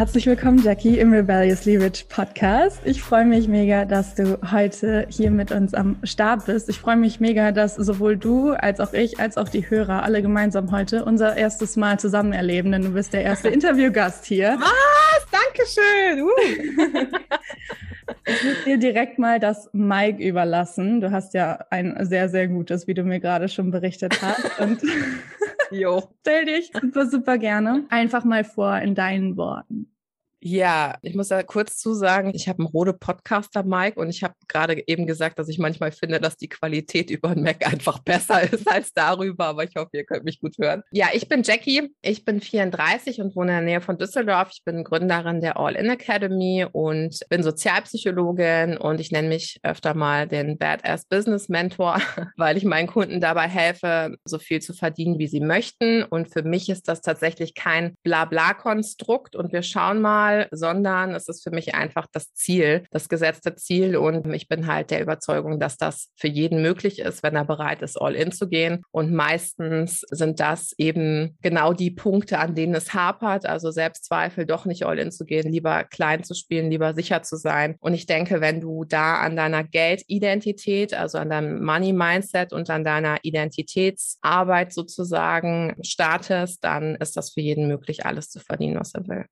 Herzlich willkommen, Jackie, im Rebelliously Rich Podcast. Ich freue mich mega, dass du heute hier mit uns am Start bist. Ich freue mich mega, dass sowohl du als auch ich, als auch die Hörer alle gemeinsam heute unser erstes Mal zusammen erleben, denn du bist der erste Interviewgast hier. Was? Dankeschön. Uh. Ich muss dir direkt mal das Mike überlassen. Du hast ja ein sehr, sehr gutes, wie du mir gerade schon berichtet hast. Und jo. stell dich super, super gerne einfach mal vor in deinen Worten. Ja, ich muss da kurz zusagen, ich habe einen Rode Podcaster, Mike, und ich habe gerade eben gesagt, dass ich manchmal finde, dass die Qualität über den Mac einfach besser ist als darüber, aber ich hoffe, ihr könnt mich gut hören. Ja, ich bin Jackie, ich bin 34 und wohne in der Nähe von Düsseldorf. Ich bin Gründerin der All-In Academy und bin Sozialpsychologin und ich nenne mich öfter mal den Badass Business Mentor, weil ich meinen Kunden dabei helfe, so viel zu verdienen, wie sie möchten. Und für mich ist das tatsächlich kein Blabla-Konstrukt und wir schauen mal, Mal, sondern es ist für mich einfach das Ziel, das gesetzte Ziel. Und ich bin halt der Überzeugung, dass das für jeden möglich ist, wenn er bereit ist, all in zu gehen. Und meistens sind das eben genau die Punkte, an denen es hapert. Also Selbstzweifel, doch nicht all in zu gehen, lieber klein zu spielen, lieber sicher zu sein. Und ich denke, wenn du da an deiner Geldidentität, also an deinem Money Mindset und an deiner Identitätsarbeit sozusagen startest, dann ist das für jeden möglich, alles zu verdienen, was er will.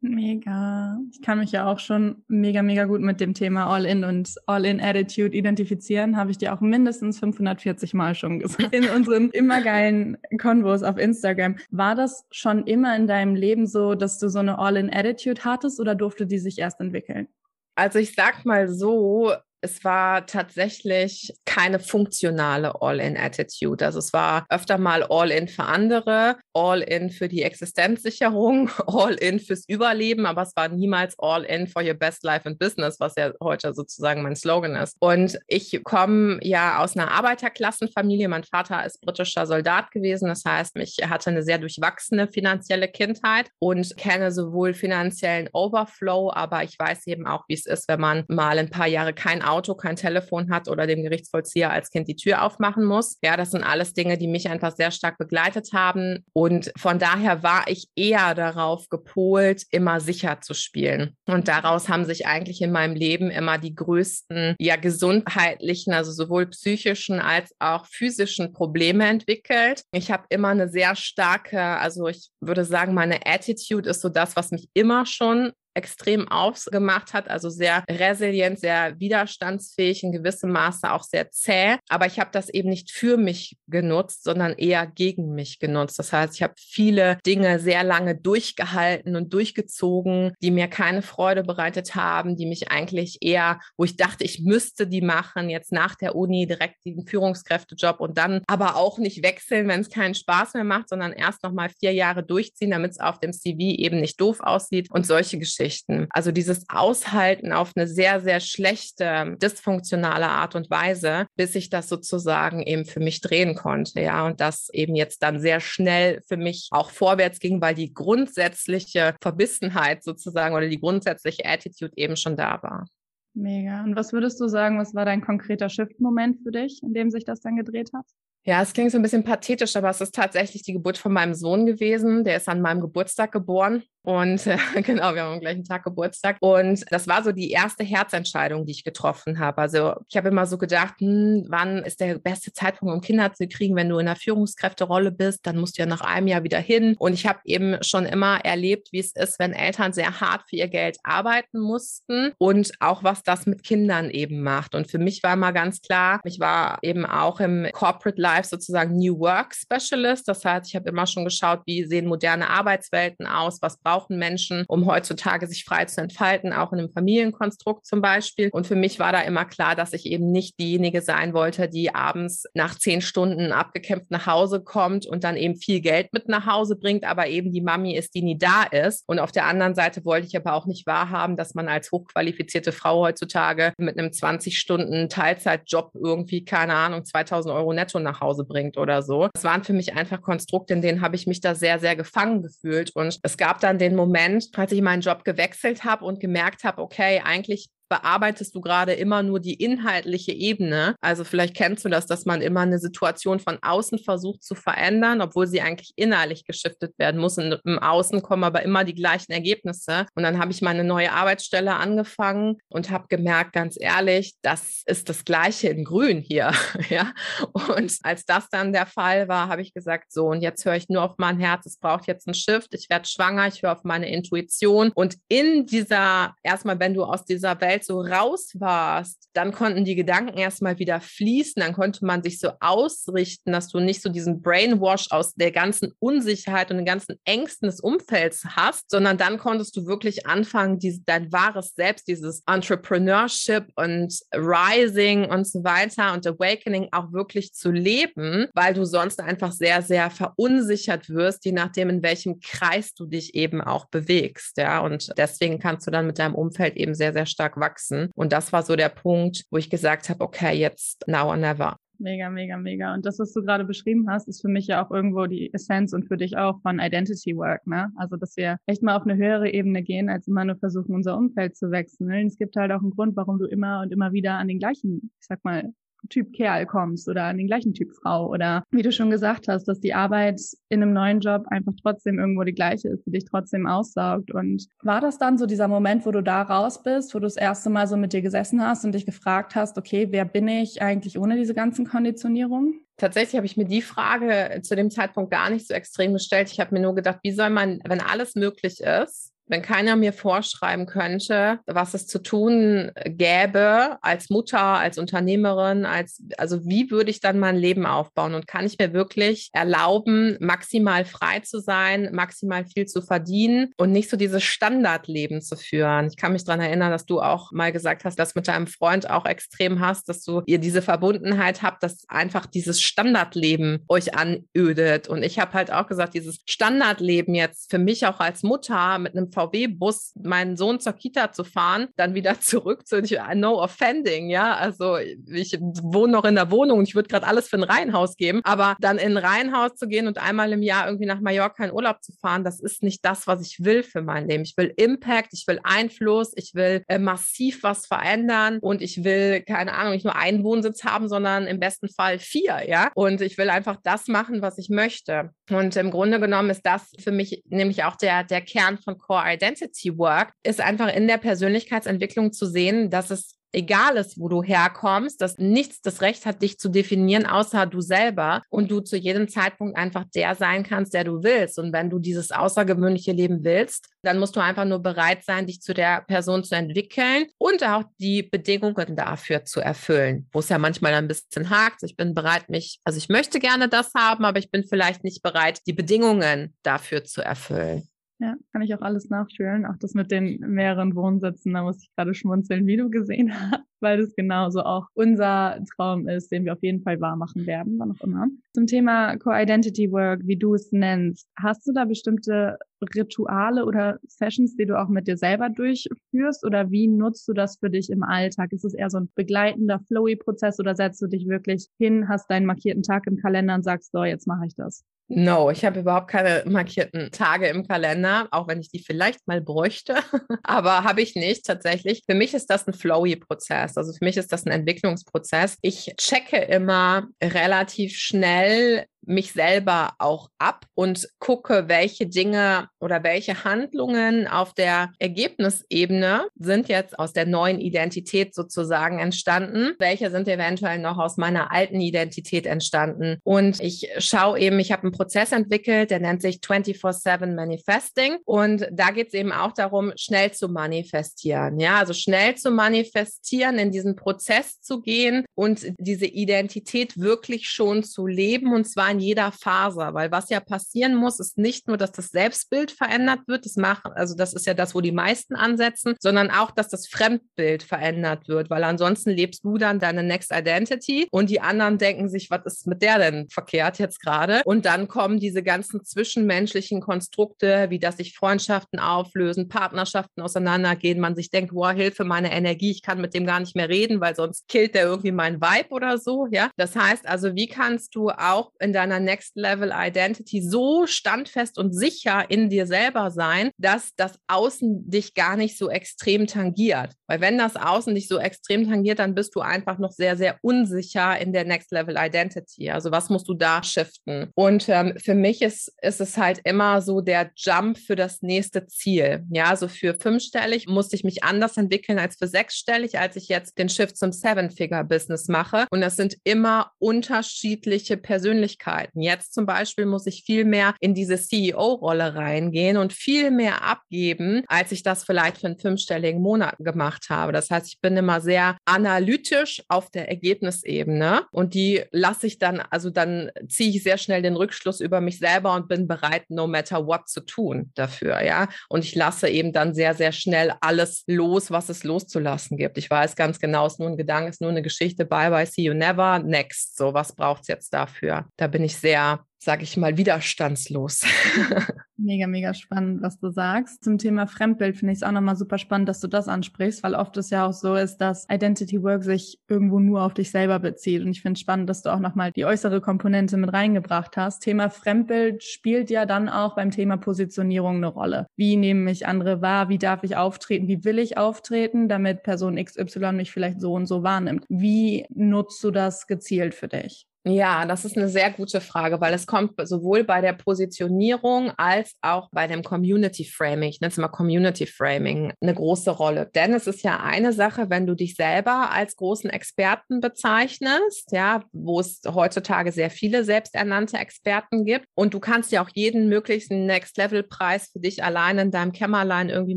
Mega. Ich kann mich ja auch schon mega, mega gut mit dem Thema All-In und All-In-Attitude identifizieren. Habe ich dir auch mindestens 540 Mal schon gesagt. In unseren immer geilen Konvos auf Instagram. War das schon immer in deinem Leben so, dass du so eine All-In-Attitude hattest oder durfte die sich erst entwickeln? Also ich sag mal so, es war tatsächlich keine funktionale All-in-Attitude. Also es war öfter mal All-in für andere, All-in für die Existenzsicherung, All-in fürs Überleben, aber es war niemals All-in for your best life and business, was ja heute sozusagen mein Slogan ist. Und ich komme ja aus einer Arbeiterklassenfamilie. Mein Vater ist britischer Soldat gewesen. Das heißt, ich hatte eine sehr durchwachsene finanzielle Kindheit und kenne sowohl finanziellen Overflow, aber ich weiß eben auch, wie es ist, wenn man mal ein paar Jahre kein Auto Auto kein Telefon hat oder dem Gerichtsvollzieher als Kind die Tür aufmachen muss. Ja, das sind alles Dinge, die mich einfach sehr stark begleitet haben. Und von daher war ich eher darauf gepolt, immer sicher zu spielen. Und daraus haben sich eigentlich in meinem Leben immer die größten, ja, gesundheitlichen, also sowohl psychischen als auch physischen Probleme entwickelt. Ich habe immer eine sehr starke, also ich würde sagen, meine Attitude ist so das, was mich immer schon extrem ausgemacht hat, also sehr resilient, sehr widerstandsfähig, in gewissem Maße auch sehr zäh. Aber ich habe das eben nicht für mich genutzt, sondern eher gegen mich genutzt. Das heißt, ich habe viele Dinge sehr lange durchgehalten und durchgezogen, die mir keine Freude bereitet haben, die mich eigentlich eher, wo ich dachte, ich müsste die machen, jetzt nach der Uni direkt den Führungskräftejob und dann aber auch nicht wechseln, wenn es keinen Spaß mehr macht, sondern erst noch mal vier Jahre durchziehen, damit es auf dem CV eben nicht doof aussieht und solche Geschichten Geschichten. Also dieses Aushalten auf eine sehr, sehr schlechte, dysfunktionale Art und Weise, bis ich das sozusagen eben für mich drehen konnte. Ja, und das eben jetzt dann sehr schnell für mich auch vorwärts ging, weil die grundsätzliche Verbissenheit sozusagen oder die grundsätzliche Attitude eben schon da war. Mega. Und was würdest du sagen, was war dein konkreter Shift-Moment für dich, in dem sich das dann gedreht hat? Ja, es klingt so ein bisschen pathetisch, aber es ist tatsächlich die Geburt von meinem Sohn gewesen. Der ist an meinem Geburtstag geboren. Und äh, genau, wir haben am gleichen Tag Geburtstag. Und das war so die erste Herzentscheidung, die ich getroffen habe. Also ich habe immer so gedacht, hm, wann ist der beste Zeitpunkt, um Kinder zu kriegen? Wenn du in einer Führungskräfterolle bist, dann musst du ja nach einem Jahr wieder hin. Und ich habe eben schon immer erlebt, wie es ist, wenn Eltern sehr hart für ihr Geld arbeiten mussten und auch was das mit Kindern eben macht. Und für mich war mal ganz klar, ich war eben auch im Corporate Life sozusagen New Work Specialist. Das heißt, ich habe immer schon geschaut, wie sehen moderne Arbeitswelten aus, was braucht brauchen Menschen, um heutzutage sich frei zu entfalten, auch in einem Familienkonstrukt zum Beispiel. Und für mich war da immer klar, dass ich eben nicht diejenige sein wollte, die abends nach zehn Stunden abgekämpft nach Hause kommt und dann eben viel Geld mit nach Hause bringt, aber eben die Mami ist, die nie da ist. Und auf der anderen Seite wollte ich aber auch nicht wahrhaben, dass man als hochqualifizierte Frau heutzutage mit einem 20 Stunden Teilzeitjob irgendwie, keine Ahnung, 2000 Euro netto nach Hause bringt oder so. Das waren für mich einfach Konstrukte, in denen habe ich mich da sehr, sehr gefangen gefühlt. Und es gab dann den Moment, als ich meinen Job gewechselt habe und gemerkt habe, okay, eigentlich bearbeitest du gerade immer nur die inhaltliche Ebene. Also vielleicht kennst du das, dass man immer eine Situation von außen versucht zu verändern, obwohl sie eigentlich innerlich geschiftet werden muss. Und im Außen kommen aber immer die gleichen Ergebnisse. Und dann habe ich meine neue Arbeitsstelle angefangen und habe gemerkt, ganz ehrlich, das ist das Gleiche in Grün hier. ja. Und als das dann der Fall war, habe ich gesagt, so, und jetzt höre ich nur auf mein Herz. Es braucht jetzt einen Shift. Ich werde schwanger. Ich höre auf meine Intuition. Und in dieser, erstmal, wenn du aus dieser Welt Welt so raus warst, dann konnten die Gedanken erstmal wieder fließen, dann konnte man sich so ausrichten, dass du nicht so diesen Brainwash aus der ganzen Unsicherheit und den ganzen Ängsten des Umfelds hast, sondern dann konntest du wirklich anfangen, diese, dein wahres Selbst, dieses Entrepreneurship und Rising und so weiter und Awakening auch wirklich zu leben, weil du sonst einfach sehr, sehr verunsichert wirst, je nachdem, in welchem Kreis du dich eben auch bewegst. Ja, und deswegen kannst du dann mit deinem Umfeld eben sehr, sehr stark wachsen wachsen. Und das war so der Punkt, wo ich gesagt habe, okay, jetzt now or never. Mega, mega, mega. Und das, was du gerade beschrieben hast, ist für mich ja auch irgendwo die Essenz und für dich auch von Identity Work, ne? Also, dass wir echt mal auf eine höhere Ebene gehen, als immer nur versuchen, unser Umfeld zu wechseln. Es gibt halt auch einen Grund, warum du immer und immer wieder an den gleichen, ich sag mal, Typ Kerl kommst oder an den gleichen Typ Frau oder wie du schon gesagt hast, dass die Arbeit in einem neuen Job einfach trotzdem irgendwo die gleiche ist, die dich trotzdem aussaugt. Und war das dann so dieser Moment, wo du da raus bist, wo du das erste Mal so mit dir gesessen hast und dich gefragt hast, okay, wer bin ich eigentlich ohne diese ganzen Konditionierungen? Tatsächlich habe ich mir die Frage zu dem Zeitpunkt gar nicht so extrem gestellt. Ich habe mir nur gedacht, wie soll man, wenn alles möglich ist, wenn keiner mir vorschreiben könnte, was es zu tun gäbe als Mutter, als Unternehmerin, als, also wie würde ich dann mein Leben aufbauen und kann ich mir wirklich erlauben, maximal frei zu sein, maximal viel zu verdienen und nicht so dieses Standardleben zu führen. Ich kann mich daran erinnern, dass du auch mal gesagt hast, dass mit deinem Freund auch extrem hast, dass du ihr diese Verbundenheit habt, dass einfach dieses Standardleben euch anödet. Und ich habe halt auch gesagt, dieses Standardleben jetzt für mich auch als Mutter mit einem VW-Bus meinen Sohn zur Kita zu fahren, dann wieder zurück zu no offending, ja. Also ich wohne noch in der Wohnung und ich würde gerade alles für ein Reihenhaus geben, aber dann in ein Reihenhaus zu gehen und einmal im Jahr irgendwie nach Mallorca in Urlaub zu fahren, das ist nicht das, was ich will für mein Leben. Ich will Impact, ich will Einfluss, ich will äh, massiv was verändern und ich will, keine Ahnung, nicht nur einen Wohnsitz haben, sondern im besten Fall vier, ja. Und ich will einfach das machen, was ich möchte. Und im Grunde genommen ist das für mich nämlich auch der, der Kern von Core Identity Work ist einfach in der Persönlichkeitsentwicklung zu sehen, dass es egal ist, wo du herkommst, dass nichts das Recht hat, dich zu definieren, außer du selber und du zu jedem Zeitpunkt einfach der sein kannst, der du willst. Und wenn du dieses außergewöhnliche Leben willst, dann musst du einfach nur bereit sein, dich zu der Person zu entwickeln und auch die Bedingungen dafür zu erfüllen, wo es ja manchmal ein bisschen hakt. Ich bin bereit, mich, also ich möchte gerne das haben, aber ich bin vielleicht nicht bereit, die Bedingungen dafür zu erfüllen. Ja, kann ich auch alles nachfühlen. Auch das mit den mehreren Wohnsitzen, da muss ich gerade schmunzeln, wie du gesehen hast, weil das genauso auch unser Traum ist, den wir auf jeden Fall wahr machen werden, wann auch immer. Zum Thema Co-Identity Work, wie du es nennst, hast du da bestimmte Rituale oder Sessions, die du auch mit dir selber durchführst oder wie nutzt du das für dich im Alltag? Ist es eher so ein begleitender, flowy Prozess oder setzt du dich wirklich hin, hast deinen markierten Tag im Kalender und sagst, so, jetzt mache ich das? No, ich habe überhaupt keine markierten Tage im Kalender, auch wenn ich die vielleicht mal bräuchte, aber habe ich nicht tatsächlich. Für mich ist das ein flowy Prozess, also für mich ist das ein Entwicklungsprozess. Ich checke immer relativ schnell mich selber auch ab und gucke, welche Dinge oder welche Handlungen auf der Ergebnisebene sind jetzt aus der neuen Identität sozusagen entstanden, welche sind eventuell noch aus meiner alten Identität entstanden. Und ich schaue eben, ich habe einen Prozess entwickelt, der nennt sich 24-7 Manifesting. Und da geht es eben auch darum, schnell zu manifestieren. Ja, also schnell zu manifestieren, in diesen Prozess zu gehen, und diese Identität wirklich schon zu leben und zwar in jeder Phase, weil was ja passieren muss, ist nicht nur, dass das Selbstbild verändert wird, das machen, also das ist ja das, wo die meisten ansetzen, sondern auch, dass das Fremdbild verändert wird, weil ansonsten lebst du dann deine Next Identity und die anderen denken sich, was ist mit der denn verkehrt jetzt gerade? Und dann kommen diese ganzen zwischenmenschlichen Konstrukte, wie dass sich Freundschaften auflösen, Partnerschaften auseinandergehen, man sich denkt, wow, Hilfe, meine Energie, ich kann mit dem gar nicht mehr reden, weil sonst killt der irgendwie mein Vibe oder so, ja. Das heißt also, wie kannst du auch in deiner Next Level Identity so standfest und sicher in dir selber sein, dass das Außen dich gar nicht so extrem tangiert? Weil wenn das Außen dich so extrem tangiert, dann bist du einfach noch sehr, sehr unsicher in der Next Level Identity. Also was musst du da shiften? Und ähm, für mich ist, ist es halt immer so der Jump für das nächste Ziel. Ja, also für fünfstellig musste ich mich anders entwickeln als für sechsstellig, als ich jetzt den Shift zum Seven-Figure-Business mache. Und das sind immer unterschiedliche Persönlichkeiten. Jetzt zum Beispiel muss ich viel mehr in diese CEO-Rolle reingehen und viel mehr abgeben, als ich das vielleicht für einen fünfstelligen Monat gemacht habe. Das heißt, ich bin immer sehr analytisch auf der Ergebnisebene und die lasse ich dann, also dann ziehe ich sehr schnell den Rückschluss über mich selber und bin bereit, no matter what zu tun dafür, ja. Und ich lasse eben dann sehr, sehr schnell alles los, was es loszulassen gibt. Ich weiß ganz genau, es ist nur ein Gedanke, es ist nur eine Geschichte, bye bye, see you never, next. So, was braucht es jetzt dafür? Da bin ich sehr sage ich mal, widerstandslos. mega, mega spannend, was du sagst. Zum Thema Fremdbild finde ich es auch nochmal super spannend, dass du das ansprichst, weil oft es ja auch so ist, dass Identity Work sich irgendwo nur auf dich selber bezieht. Und ich finde es spannend, dass du auch nochmal die äußere Komponente mit reingebracht hast. Thema Fremdbild spielt ja dann auch beim Thema Positionierung eine Rolle. Wie nehmen mich andere wahr? Wie darf ich auftreten? Wie will ich auftreten, damit Person XY mich vielleicht so und so wahrnimmt? Wie nutzt du das gezielt für dich? Ja, das ist eine sehr gute Frage, weil es kommt sowohl bei der Positionierung als auch bei dem Community Framing, ich nenne es mal Community Framing, eine große Rolle. Denn es ist ja eine Sache, wenn du dich selber als großen Experten bezeichnest, ja, wo es heutzutage sehr viele selbsternannte Experten gibt und du kannst ja auch jeden möglichen Next-Level-Preis für dich allein in deinem Kämmerlein irgendwie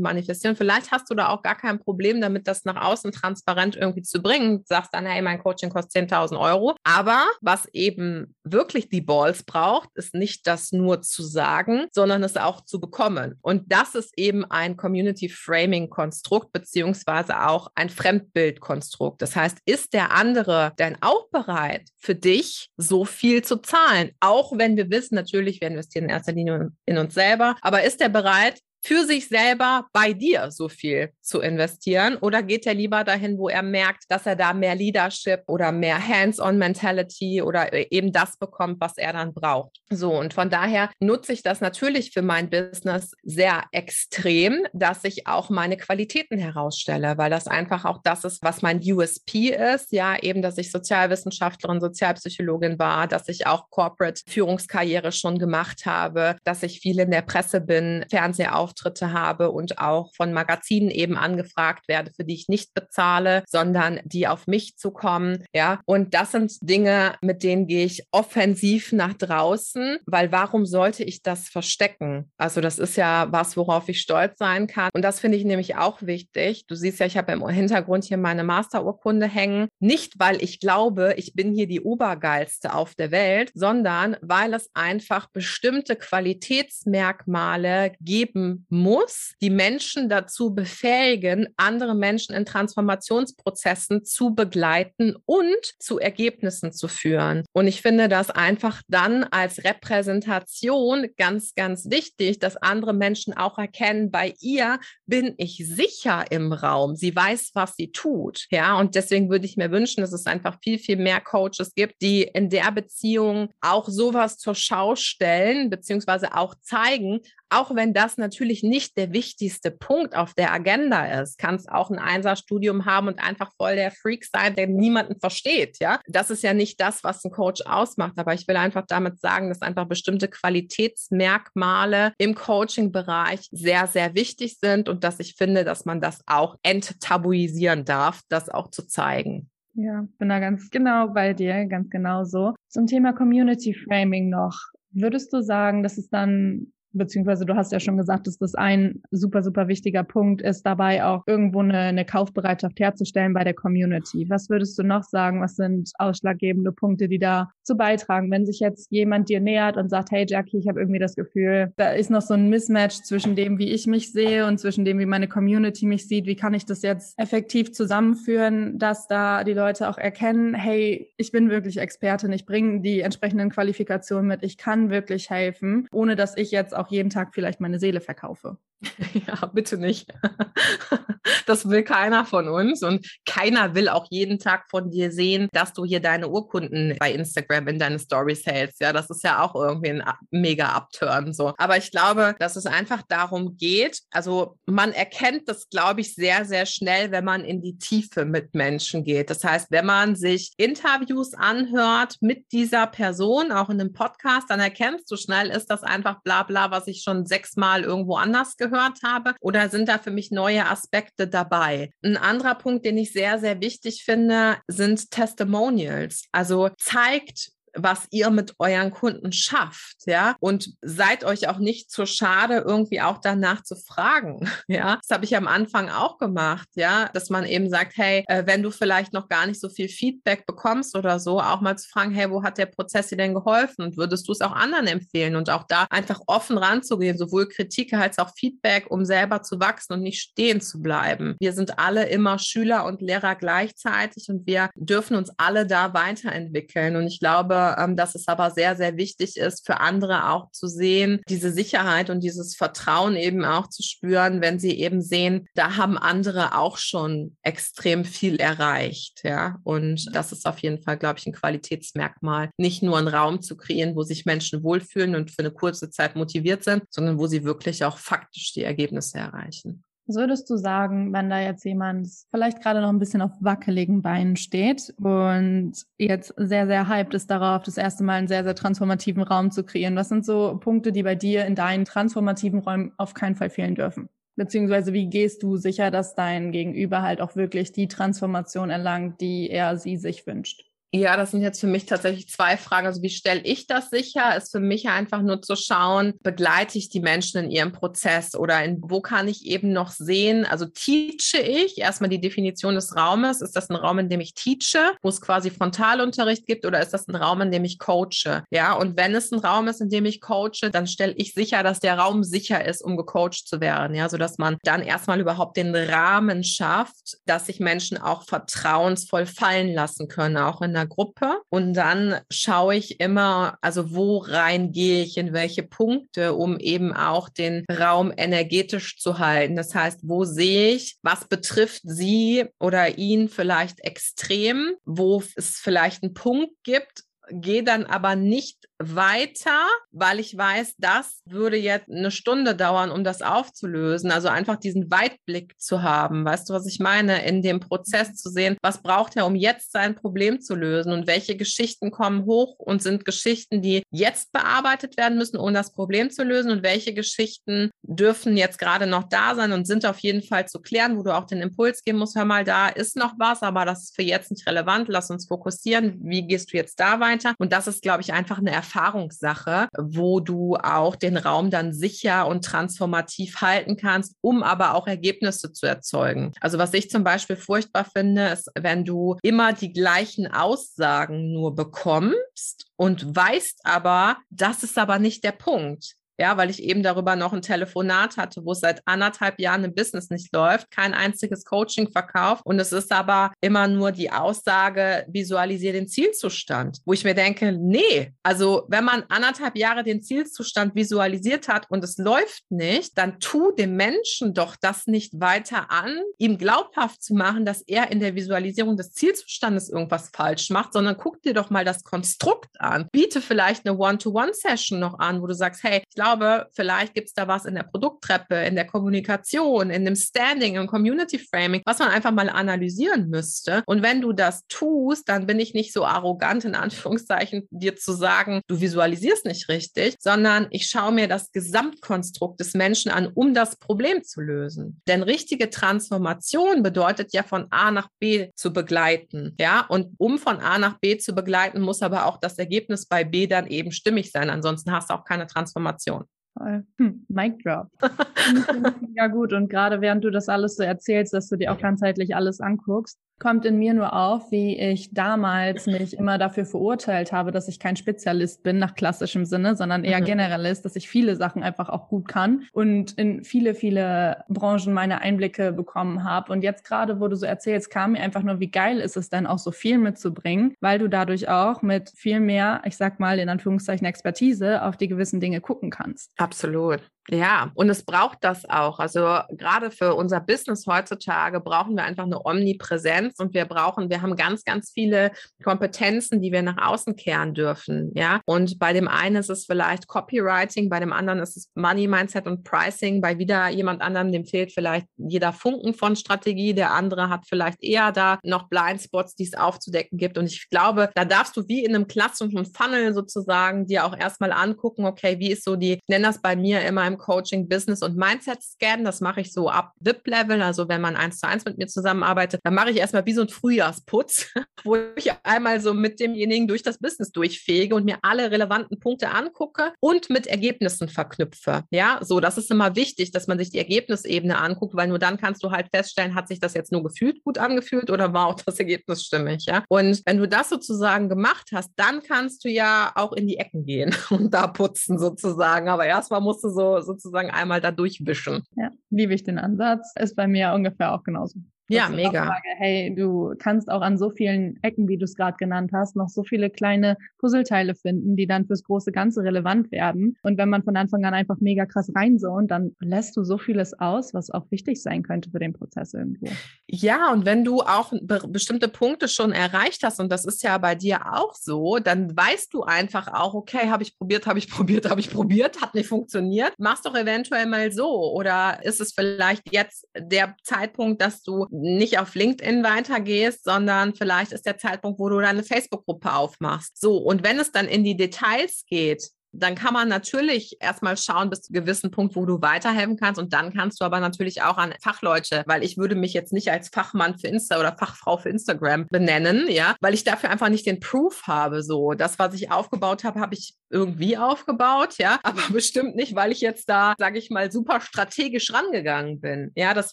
manifestieren. Vielleicht hast du da auch gar kein Problem damit, das nach außen transparent irgendwie zu bringen. Sagst dann, hey, mein Coaching kostet 10.000 Euro. Aber was was eben wirklich die Balls braucht, ist nicht das nur zu sagen, sondern es auch zu bekommen. Und das ist eben ein Community Framing Konstrukt beziehungsweise auch ein Fremdbild-Konstrukt. Das heißt, ist der andere denn auch bereit, für dich so viel zu zahlen? Auch wenn wir wissen, natürlich, wir investieren in erster Linie in uns selber, aber ist er bereit, für sich selber bei dir so viel zu investieren? Oder geht er lieber dahin, wo er merkt, dass er da mehr Leadership oder mehr Hands-on-Mentality oder äh, eben das bekommt, was er dann braucht? So, und von daher nutze ich das natürlich für mein Business sehr extrem, dass ich auch meine Qualitäten herausstelle, weil das einfach auch das ist, was mein USP ist. Ja, eben, dass ich Sozialwissenschaftlerin, Sozialpsychologin war, dass ich auch Corporate-Führungskarriere schon gemacht habe, dass ich viel in der Presse bin, Fernsehauftritte Auftritte habe und auch von Magazinen eben angefragt werde, für die ich nicht bezahle, sondern die auf mich zukommen. Ja, und das sind Dinge, mit denen gehe ich offensiv nach draußen, weil warum sollte ich das verstecken? Also das ist ja was, worauf ich stolz sein kann. Und das finde ich nämlich auch wichtig. Du siehst ja, ich habe im Hintergrund hier meine Masterurkunde hängen. Nicht, weil ich glaube, ich bin hier die Obergeilste auf der Welt, sondern weil es einfach bestimmte Qualitätsmerkmale geben muss, die Menschen dazu befähigen, andere Menschen in Transformationsprozessen zu begleiten und zu Ergebnissen zu führen. Und ich finde das einfach dann als Repräsentation ganz, ganz wichtig, dass andere Menschen auch erkennen, bei ihr bin ich sicher im Raum. Sie weiß, was sie tut. Ja, und deswegen würde ich mir wünschen, dass es einfach viel, viel mehr Coaches gibt, die in der Beziehung auch sowas zur Schau stellen, beziehungsweise auch zeigen, auch wenn das natürlich nicht der wichtigste Punkt auf der Agenda ist, kannst auch ein Einserstudium haben und einfach voll der Freak sein, der niemanden versteht, ja. Das ist ja nicht das, was ein Coach ausmacht, aber ich will einfach damit sagen, dass einfach bestimmte Qualitätsmerkmale im Coaching-Bereich sehr, sehr wichtig sind und dass ich finde, dass man das auch enttabuisieren darf, das auch zu zeigen. Ja, bin da ganz genau bei dir, ganz genau so. Zum Thema Community Framing noch. Würdest du sagen, dass es dann beziehungsweise du hast ja schon gesagt, dass das ein super, super wichtiger Punkt ist, dabei auch irgendwo eine, eine Kaufbereitschaft herzustellen bei der Community. Was würdest du noch sagen? Was sind ausschlaggebende Punkte, die da zu beitragen? Wenn sich jetzt jemand dir nähert und sagt, hey Jackie, ich habe irgendwie das Gefühl, da ist noch so ein Mismatch zwischen dem, wie ich mich sehe und zwischen dem, wie meine Community mich sieht. Wie kann ich das jetzt effektiv zusammenführen, dass da die Leute auch erkennen, hey, ich bin wirklich Expertin, ich bringe die entsprechenden Qualifikationen mit, ich kann wirklich helfen, ohne dass ich jetzt auch jeden Tag vielleicht meine Seele verkaufe. Ja, bitte nicht. Das will keiner von uns und keiner will auch jeden Tag von dir sehen, dass du hier deine Urkunden bei Instagram in deine Stories hältst. Ja, das ist ja auch irgendwie ein mega Upturn so. Aber ich glaube, dass es einfach darum geht, also man erkennt das, glaube ich, sehr, sehr schnell, wenn man in die Tiefe mit Menschen geht. Das heißt, wenn man sich Interviews anhört mit dieser Person, auch in einem Podcast, dann erkennst du schnell, ist das einfach bla bla, was ich schon sechsmal irgendwo anders gehört habe oder sind da für mich neue Aspekte dabei. Ein anderer Punkt, den ich sehr, sehr wichtig finde, sind Testimonials. Also zeigt, was ihr mit euren Kunden schafft, ja, und seid euch auch nicht zu schade, irgendwie auch danach zu fragen, ja. Das habe ich am Anfang auch gemacht, ja, dass man eben sagt, hey, äh, wenn du vielleicht noch gar nicht so viel Feedback bekommst oder so, auch mal zu fragen, hey, wo hat der Prozess dir denn geholfen? Und würdest du es auch anderen empfehlen? Und auch da einfach offen ranzugehen, sowohl Kritik als auch Feedback, um selber zu wachsen und nicht stehen zu bleiben. Wir sind alle immer Schüler und Lehrer gleichzeitig und wir dürfen uns alle da weiterentwickeln. Und ich glaube, ähm, dass es aber sehr, sehr wichtig ist, für andere auch zu sehen, diese Sicherheit und dieses Vertrauen eben auch zu spüren, wenn sie eben sehen, da haben andere auch schon extrem viel erreicht. Ja, und das ist auf jeden Fall, glaube ich, ein Qualitätsmerkmal, nicht nur einen Raum zu kreieren, wo sich Menschen wohlfühlen und für eine kurze Zeit motiviert sind, sondern wo sie wirklich auch faktisch die Ergebnisse erreichen. Was würdest du sagen, wenn da jetzt jemand vielleicht gerade noch ein bisschen auf wackeligen Beinen steht und jetzt sehr, sehr hyped ist darauf, das erste Mal einen sehr, sehr transformativen Raum zu kreieren? Was sind so Punkte, die bei dir in deinen transformativen Räumen auf keinen Fall fehlen dürfen? Beziehungsweise wie gehst du sicher, dass dein Gegenüber halt auch wirklich die Transformation erlangt, die er sie sich wünscht? Ja, das sind jetzt für mich tatsächlich zwei Fragen. Also wie stelle ich das sicher? Ist für mich einfach nur zu schauen, begleite ich die Menschen in ihrem Prozess oder in, wo kann ich eben noch sehen? Also teache ich erstmal die Definition des Raumes. Ist das ein Raum, in dem ich teache, wo es quasi Frontalunterricht gibt oder ist das ein Raum, in dem ich coache? Ja, und wenn es ein Raum ist, in dem ich coache, dann stelle ich sicher, dass der Raum sicher ist, um gecoacht zu werden. Ja, sodass man dann erstmal überhaupt den Rahmen schafft, dass sich Menschen auch vertrauensvoll fallen lassen können, auch in der einer Gruppe und dann schaue ich immer, also wo rein gehe ich, in welche Punkte, um eben auch den Raum energetisch zu halten. Das heißt, wo sehe ich, was betrifft sie oder ihn vielleicht extrem, wo es vielleicht einen Punkt gibt, gehe dann aber nicht weiter, weil ich weiß, das würde jetzt eine Stunde dauern, um das aufzulösen. Also einfach diesen Weitblick zu haben. Weißt du, was ich meine? In dem Prozess zu sehen, was braucht er, um jetzt sein Problem zu lösen und welche Geschichten kommen hoch und sind Geschichten, die jetzt bearbeitet werden müssen, um das Problem zu lösen und welche Geschichten dürfen jetzt gerade noch da sein und sind auf jeden Fall zu klären, wo du auch den Impuls geben musst, hör mal, da ist noch was, aber das ist für jetzt nicht relevant, lass uns fokussieren, wie gehst du jetzt da weiter? Und das ist, glaube ich, einfach eine Erfahrung, Erfahrungssache, wo du auch den Raum dann sicher und transformativ halten kannst, um aber auch Ergebnisse zu erzeugen. Also was ich zum Beispiel furchtbar finde, ist, wenn du immer die gleichen Aussagen nur bekommst und weißt aber, das ist aber nicht der Punkt ja, weil ich eben darüber noch ein Telefonat hatte, wo es seit anderthalb Jahren im Business nicht läuft, kein einziges Coaching verkauft und es ist aber immer nur die Aussage, visualisiere den Zielzustand, wo ich mir denke, nee, also wenn man anderthalb Jahre den Zielzustand visualisiert hat und es läuft nicht, dann tu dem Menschen doch das nicht weiter an, ihm glaubhaft zu machen, dass er in der Visualisierung des Zielzustandes irgendwas falsch macht, sondern guck dir doch mal das Konstrukt an. Biete vielleicht eine One-to-One-Session noch an, wo du sagst, hey, ich glaube, glaube, vielleicht gibt es da was in der Produkttreppe, in der Kommunikation, in dem Standing, im Community Framing, was man einfach mal analysieren müsste. Und wenn du das tust, dann bin ich nicht so arrogant, in Anführungszeichen, dir zu sagen, du visualisierst nicht richtig, sondern ich schaue mir das Gesamtkonstrukt des Menschen an, um das Problem zu lösen. Denn richtige Transformation bedeutet ja von A nach B zu begleiten. Ja, und um von A nach B zu begleiten, muss aber auch das Ergebnis bei B dann eben stimmig sein. Ansonsten hast du auch keine Transformation. Hm, Mic Drop. ja gut. Und gerade während du das alles so erzählst, dass du dir auch ganzheitlich alles anguckst, kommt in mir nur auf, wie ich damals mich immer dafür verurteilt habe, dass ich kein Spezialist bin nach klassischem Sinne, sondern eher mhm. Generalist, dass ich viele Sachen einfach auch gut kann und in viele, viele Branchen meine Einblicke bekommen habe. Und jetzt gerade, wo du so erzählst, kam mir einfach nur, wie geil ist es dann auch so viel mitzubringen, weil du dadurch auch mit viel mehr, ich sag mal in Anführungszeichen Expertise auf die gewissen Dinge gucken kannst. Absolut. Ja, und es braucht das auch. Also gerade für unser Business heutzutage brauchen wir einfach eine Omnipräsenz und wir brauchen, wir haben ganz, ganz viele Kompetenzen, die wir nach außen kehren dürfen. Ja, und bei dem einen ist es vielleicht Copywriting, bei dem anderen ist es Money Mindset und Pricing, bei wieder jemand anderem, dem fehlt vielleicht jeder Funken von Strategie, der andere hat vielleicht eher da noch Blindspots, die es aufzudecken gibt. Und ich glaube, da darfst du wie in einem klassischen Funnel sozusagen dir auch erstmal angucken, okay, wie ist so die, ich nenne das bei mir immer im Coaching Business und Mindset Scan. Das mache ich so ab VIP-Level. Also wenn man eins zu eins mit mir zusammenarbeitet, dann mache ich erstmal wie so ein Frühjahrsputz, wo ich einmal so mit demjenigen durch das Business durchfege und mir alle relevanten Punkte angucke und mit Ergebnissen verknüpfe. Ja, so, das ist immer wichtig, dass man sich die Ergebnisebene anguckt, weil nur dann kannst du halt feststellen, hat sich das jetzt nur gefühlt gut angefühlt oder war auch das Ergebnis stimmig, ja? Und wenn du das sozusagen gemacht hast, dann kannst du ja auch in die Ecken gehen und da putzen sozusagen. Aber erstmal musst du so sozusagen einmal da durchwischen. Ja, liebe ich den Ansatz. Ist bei mir ungefähr auch genauso. Ja, mega. Frage, hey, du kannst auch an so vielen Ecken, wie du es gerade genannt hast, noch so viele kleine Puzzleteile finden, die dann fürs große Ganze relevant werden. Und wenn man von Anfang an einfach mega krass reinsohnt, dann lässt du so vieles aus, was auch wichtig sein könnte für den Prozess irgendwo. Ja, und wenn du auch be bestimmte Punkte schon erreicht hast, und das ist ja bei dir auch so, dann weißt du einfach auch, okay, habe ich probiert, habe ich probiert, habe ich probiert, hat nicht funktioniert. Mach's doch eventuell mal so. Oder ist es vielleicht jetzt der Zeitpunkt, dass du nicht auf LinkedIn weitergehst, sondern vielleicht ist der Zeitpunkt, wo du deine Facebook-Gruppe aufmachst. So, und wenn es dann in die Details geht, dann kann man natürlich erstmal schauen bis zu einem gewissen Punkt, wo du weiterhelfen kannst. Und dann kannst du aber natürlich auch an Fachleute, weil ich würde mich jetzt nicht als Fachmann für Insta oder Fachfrau für Instagram benennen, ja, weil ich dafür einfach nicht den Proof habe. So, das, was ich aufgebaut habe, habe ich irgendwie aufgebaut, ja, aber bestimmt nicht, weil ich jetzt da, sage ich mal, super strategisch rangegangen bin. Ja, das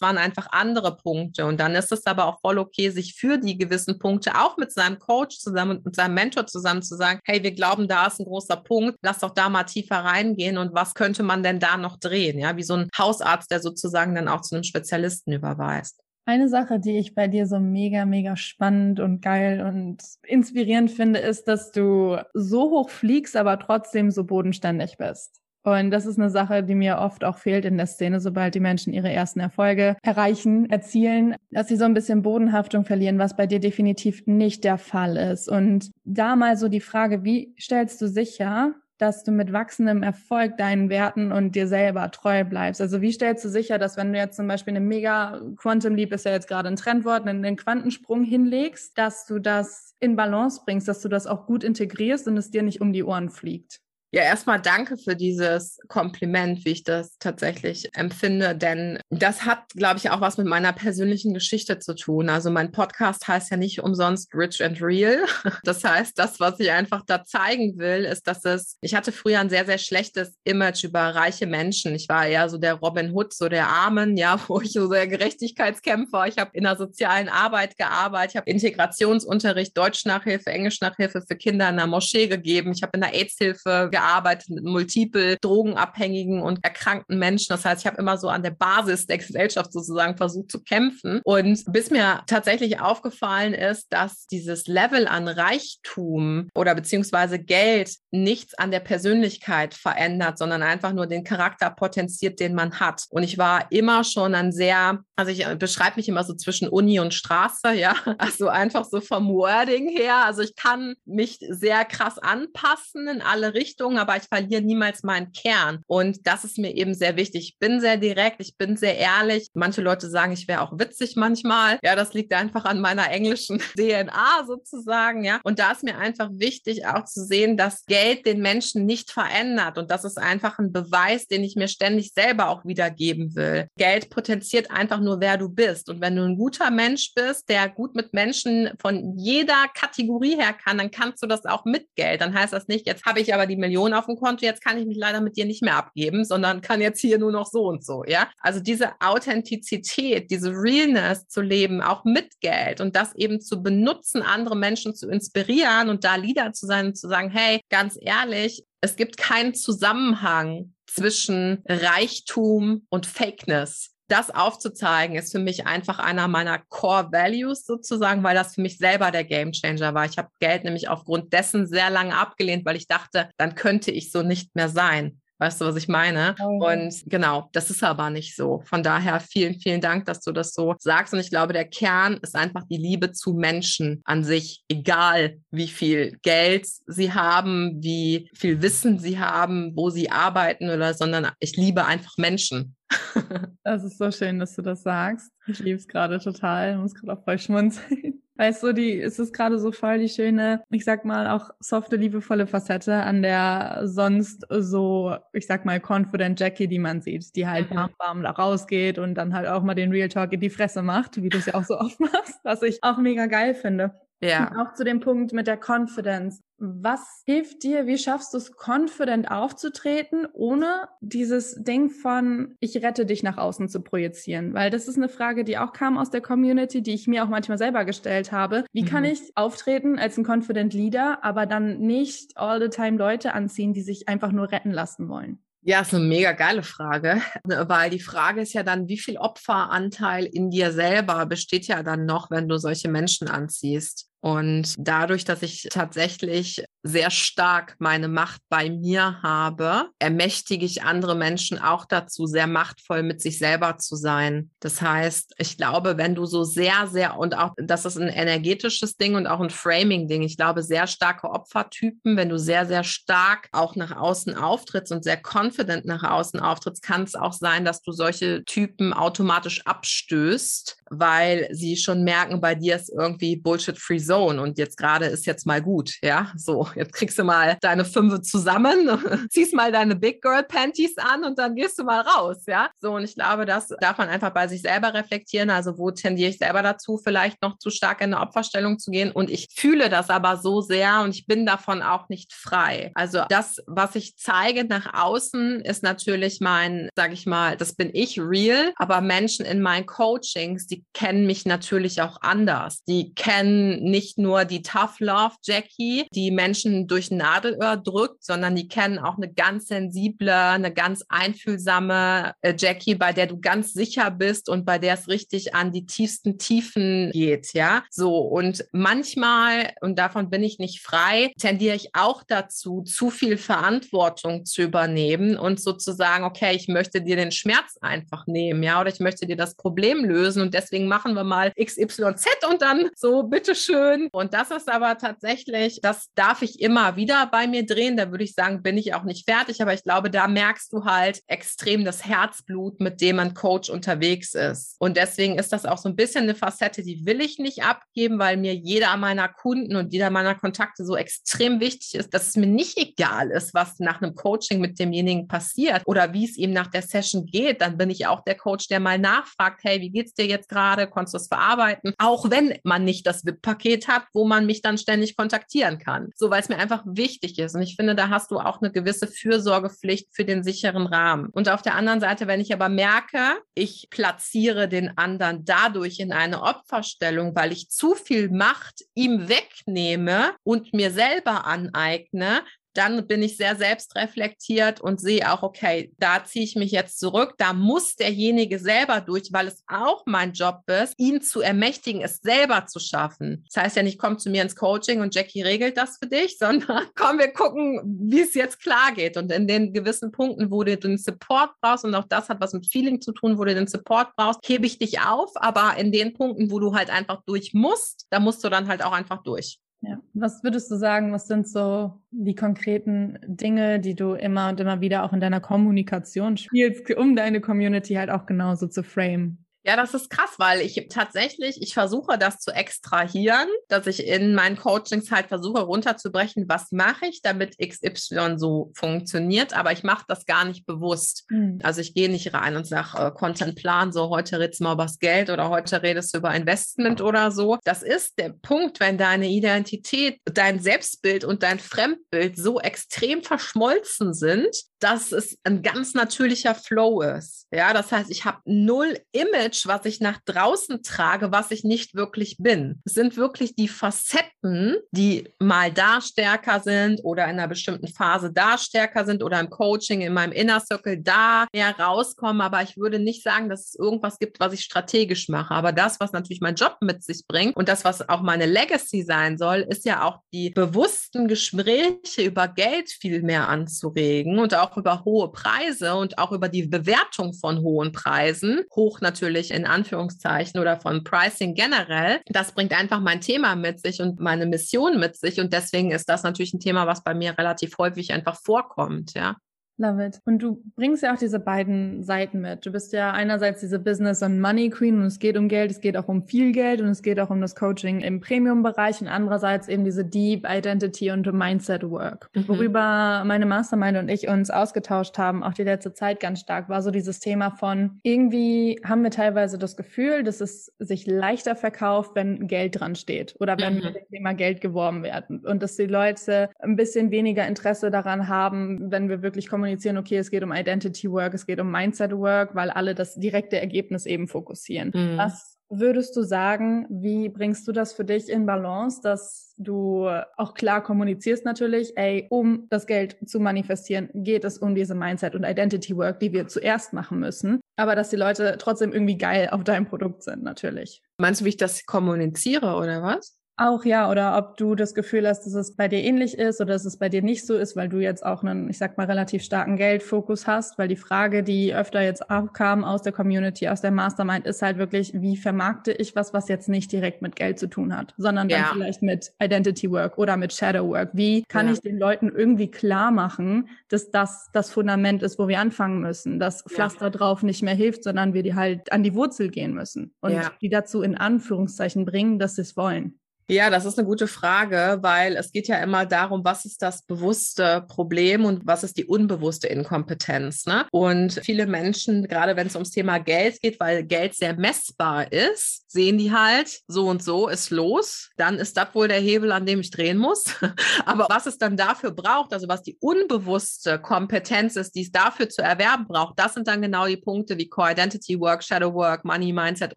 waren einfach andere Punkte. Und dann ist es aber auch voll okay, sich für die gewissen Punkte auch mit seinem Coach zusammen und mit seinem Mentor zusammen zu sagen, hey, wir glauben, da ist ein großer Punkt, lass doch da mal tiefer reingehen und was könnte man denn da noch drehen? Ja, wie so ein Hausarzt, der sozusagen dann auch zu einem Spezialisten überweist. Eine Sache, die ich bei dir so mega, mega spannend und geil und inspirierend finde, ist, dass du so hoch fliegst, aber trotzdem so bodenständig bist. Und das ist eine Sache, die mir oft auch fehlt in der Szene, sobald die Menschen ihre ersten Erfolge erreichen, erzielen, dass sie so ein bisschen Bodenhaftung verlieren, was bei dir definitiv nicht der Fall ist. Und da mal so die Frage, wie stellst du sicher, dass du mit wachsendem Erfolg deinen Werten und dir selber treu bleibst? Also wie stellst du sicher, dass wenn du jetzt zum Beispiel eine mega Quantum Leap ist ja jetzt gerade ein Trendwort, einen Quantensprung hinlegst, dass du das in Balance bringst, dass du das auch gut integrierst und es dir nicht um die Ohren fliegt? Ja, erstmal danke für dieses Kompliment, wie ich das tatsächlich empfinde, denn das hat, glaube ich, auch was mit meiner persönlichen Geschichte zu tun. Also mein Podcast heißt ja nicht umsonst Rich and Real. Das heißt, das, was ich einfach da zeigen will, ist, dass es, ich hatte früher ein sehr, sehr schlechtes Image über reiche Menschen. Ich war eher so der Robin Hood, so der Armen, ja, wo ich so der Gerechtigkeitskämpfer. Ich habe in der sozialen Arbeit gearbeitet, ich habe Integrationsunterricht, Deutsch-Nachhilfe, Englisch-Nachhilfe für Kinder in der Moschee gegeben. Ich habe in der AIDS-Hilfe gearbeitet mit multiple drogenabhängigen und erkrankten Menschen. Das heißt, ich habe immer so an der Basis der Gesellschaft sozusagen versucht zu kämpfen. Und bis mir tatsächlich aufgefallen ist, dass dieses Level an Reichtum oder beziehungsweise Geld nichts an der Persönlichkeit verändert, sondern einfach nur den Charakter potenziert, den man hat. Und ich war immer schon ein sehr, also ich beschreibe mich immer so zwischen Uni und Straße, ja, also einfach so vom Wording her. Also ich kann mich sehr krass anpassen in alle Richtungen Richtungen, aber ich verliere niemals meinen Kern. Und das ist mir eben sehr wichtig. Ich bin sehr direkt, ich bin sehr ehrlich. Manche Leute sagen, ich wäre auch witzig manchmal. Ja, das liegt einfach an meiner englischen DNA sozusagen. Ja, und da ist mir einfach wichtig auch zu sehen, dass Geld den Menschen nicht verändert. Und das ist einfach ein Beweis, den ich mir ständig selber auch wiedergeben will. Geld potenziert einfach nur, wer du bist. Und wenn du ein guter Mensch bist, der gut mit Menschen von jeder Kategorie her kann, dann kannst du das auch mit Geld. Dann heißt das nicht, jetzt habe ich aber die Million Millionen auf dem Konto, jetzt kann ich mich leider mit dir nicht mehr abgeben, sondern kann jetzt hier nur noch so und so, ja. Also diese Authentizität, diese Realness zu leben, auch mit Geld und das eben zu benutzen, andere Menschen zu inspirieren und da Leader zu sein und zu sagen, hey, ganz ehrlich, es gibt keinen Zusammenhang zwischen Reichtum und Fakeness das aufzuzeigen, ist für mich einfach einer meiner Core Values sozusagen, weil das für mich selber der Game Changer war. Ich habe Geld nämlich aufgrund dessen sehr lange abgelehnt, weil ich dachte, dann könnte ich so nicht mehr sein. Weißt du, was ich meine? Oh. Und genau, das ist aber nicht so. Von daher vielen, vielen Dank, dass du das so sagst. Und ich glaube, der Kern ist einfach die Liebe zu Menschen an sich, egal wie viel Geld sie haben, wie viel Wissen sie haben, wo sie arbeiten oder, sondern ich liebe einfach Menschen. Das ist so schön, dass du das sagst. Ich liebe es gerade total. Ich muss gerade auch voll schmunzeln. Weißt du, die, es ist gerade so voll die schöne, ich sag mal, auch softe, liebevolle Facette an der sonst so, ich sag mal, confident Jackie, die man sieht, die halt mhm. bam, bam da rausgeht und dann halt auch mal den Real Talk in die Fresse macht, wie du es ja auch so oft machst, was ich auch mega geil finde. Ja. Und auch zu dem Punkt mit der Confidence. Was hilft dir? Wie schaffst du es, confident aufzutreten, ohne dieses Ding von ich rette dich nach außen zu projizieren? Weil das ist eine Frage, die auch kam aus der Community, die ich mir auch manchmal selber gestellt habe. Wie mhm. kann ich auftreten als ein confident Leader, aber dann nicht all the time Leute anziehen, die sich einfach nur retten lassen wollen? Ja, ist eine mega geile Frage, weil die Frage ist ja dann, wie viel Opferanteil in dir selber besteht ja dann noch, wenn du solche Menschen anziehst? Und dadurch, dass ich tatsächlich sehr stark meine Macht bei mir habe, ermächtige ich andere Menschen auch dazu, sehr machtvoll mit sich selber zu sein. Das heißt, ich glaube, wenn du so sehr, sehr, und auch, das ist ein energetisches Ding und auch ein Framing-Ding. Ich glaube, sehr starke Opfertypen, wenn du sehr, sehr stark auch nach außen auftrittst und sehr confident nach außen auftrittst, kann es auch sein, dass du solche Typen automatisch abstößt, weil sie schon merken, bei dir ist irgendwie Bullshit-Free Zone und jetzt gerade ist jetzt mal gut, ja, so, jetzt kriegst du mal deine Fünfe zusammen, ziehst mal deine Big Girl Panties an und dann gehst du mal raus, ja, so und ich glaube, das darf man einfach bei sich selber reflektieren, also wo tendiere ich selber dazu, vielleicht noch zu stark in eine Opferstellung zu gehen und ich fühle das aber so sehr und ich bin davon auch nicht frei. Also das, was ich zeige nach außen, ist natürlich mein, sag ich mal, das bin ich real, aber Menschen in meinen Coachings, die kennen mich natürlich auch anders. Die kennen nicht nur die Tough Love Jackie, die Menschen durch Nadelöhr drückt, sondern die kennen auch eine ganz sensible, eine ganz einfühlsame äh, Jackie, bei der du ganz sicher bist und bei der es richtig an die tiefsten Tiefen geht, ja. So. Und manchmal, und davon bin ich nicht frei, tendiere ich auch dazu, zu viel Verantwortung zu übernehmen und sozusagen, okay, ich möchte dir den Schmerz einfach nehmen, ja, oder ich möchte dir das Problem lösen und deswegen machen wir mal XYZ und dann so, bitteschön, schön. Und das ist aber tatsächlich, das darf ich immer wieder bei mir drehen. Da würde ich sagen, bin ich auch nicht fertig. Aber ich glaube, da merkst du halt extrem das Herzblut, mit dem ein Coach unterwegs ist. Und deswegen ist das auch so ein bisschen eine Facette, die will ich nicht abgeben, weil mir jeder meiner Kunden und jeder meiner Kontakte so extrem wichtig ist, dass es mir nicht egal ist, was nach einem Coaching mit demjenigen passiert oder wie es ihm nach der Session geht. Dann bin ich auch der Coach, der mal nachfragt, hey, wie geht's dir jetzt gerade? Konntest du es verarbeiten? Auch wenn man nicht das VIP-Paket Paket habe, wo man mich dann ständig kontaktieren kann. So, weil es mir einfach wichtig ist. Und ich finde, da hast du auch eine gewisse Fürsorgepflicht für den sicheren Rahmen. Und auf der anderen Seite, wenn ich aber merke, ich platziere den anderen dadurch in eine Opferstellung, weil ich zu viel Macht ihm wegnehme und mir selber aneigne, dann bin ich sehr selbstreflektiert und sehe auch, okay, da ziehe ich mich jetzt zurück. Da muss derjenige selber durch, weil es auch mein Job ist, ihn zu ermächtigen, es selber zu schaffen. Das heißt ja nicht, komm zu mir ins Coaching und Jackie regelt das für dich, sondern komm, wir gucken, wie es jetzt klar geht. Und in den gewissen Punkten, wo du den Support brauchst, und auch das hat was mit Feeling zu tun, wo du den Support brauchst, hebe ich dich auf. Aber in den Punkten, wo du halt einfach durch musst, da musst du dann halt auch einfach durch. Ja. Was würdest du sagen, was sind so die konkreten Dinge, die du immer und immer wieder auch in deiner Kommunikation spielst, um deine Community halt auch genauso zu frame? Ja, das ist krass, weil ich tatsächlich, ich versuche das zu extrahieren, dass ich in meinen Coachings halt versuche runterzubrechen, was mache ich, damit XY so funktioniert, aber ich mache das gar nicht bewusst. Mhm. Also ich gehe nicht rein und sage, äh, Contentplan, so heute redest du mal über das Geld oder heute redest du über Investment oder so. Das ist der Punkt, wenn deine Identität, dein Selbstbild und dein Fremdbild so extrem verschmolzen sind, dass es ein ganz natürlicher Flow ist. Ja, das heißt, ich habe null Image, was ich nach draußen trage, was ich nicht wirklich bin. Es sind wirklich die Facetten, die mal da stärker sind oder in einer bestimmten Phase da stärker sind oder im Coaching, in meinem Inner Circle da mehr rauskommen. Aber ich würde nicht sagen, dass es irgendwas gibt, was ich strategisch mache. Aber das, was natürlich mein Job mit sich bringt und das, was auch meine Legacy sein soll, ist ja auch die bewussten Gespräche über Geld viel mehr anzuregen und auch über hohe Preise und auch über die Bewertung von hohen Preisen, hoch natürlich in Anführungszeichen oder von Pricing generell. Das bringt einfach mein Thema mit sich und meine Mission mit sich und deswegen ist das natürlich ein Thema, was bei mir relativ häufig einfach vorkommt, ja. Love it. Und du bringst ja auch diese beiden Seiten mit. Du bist ja einerseits diese Business- und Money Queen und es geht um Geld, es geht auch um viel Geld und es geht auch um das Coaching im Premium-Bereich und andererseits eben diese Deep Identity und Mindset Work. Mhm. Worüber meine Mastermind und ich uns ausgetauscht haben, auch die letzte Zeit ganz stark, war so dieses Thema von irgendwie haben wir teilweise das Gefühl, dass es sich leichter verkauft, wenn Geld dran steht oder wenn mhm. mit dem Thema Geld geworben werden und dass die Leute ein bisschen weniger Interesse daran haben, wenn wir wirklich kommunizieren kommunizieren, okay, es geht um Identity Work, es geht um Mindset Work, weil alle das direkte Ergebnis eben fokussieren. Mhm. Was würdest du sagen, wie bringst du das für dich in Balance, dass du auch klar kommunizierst natürlich, ey, um das Geld zu manifestieren, geht es um diese Mindset und Identity Work, die wir zuerst machen müssen, aber dass die Leute trotzdem irgendwie geil auf deinem Produkt sind, natürlich. Meinst du, wie ich das kommuniziere oder was? Auch ja, oder ob du das Gefühl hast, dass es bei dir ähnlich ist oder dass es bei dir nicht so ist, weil du jetzt auch einen, ich sag mal, relativ starken Geldfokus hast, weil die Frage, die öfter jetzt aufkam aus der Community, aus der Mastermind, ist halt wirklich, wie vermarkte ich was, was jetzt nicht direkt mit Geld zu tun hat, sondern dann ja. vielleicht mit Identity Work oder mit Shadow Work. Wie kann ja. ich den Leuten irgendwie klar machen, dass das das Fundament ist, wo wir anfangen müssen, dass Pflaster ja. drauf nicht mehr hilft, sondern wir die halt an die Wurzel gehen müssen und die dazu in Anführungszeichen bringen, dass sie es wollen. Ja, das ist eine gute Frage, weil es geht ja immer darum, was ist das bewusste Problem und was ist die unbewusste Inkompetenz. Ne? Und viele Menschen, gerade wenn es ums Thema Geld geht, weil Geld sehr messbar ist, sehen die halt, so und so ist los, dann ist das wohl der Hebel, an dem ich drehen muss. Aber was es dann dafür braucht, also was die unbewusste Kompetenz ist, die es dafür zu erwerben braucht, das sind dann genau die Punkte wie Core Identity Work, Shadow Work, Money Mindset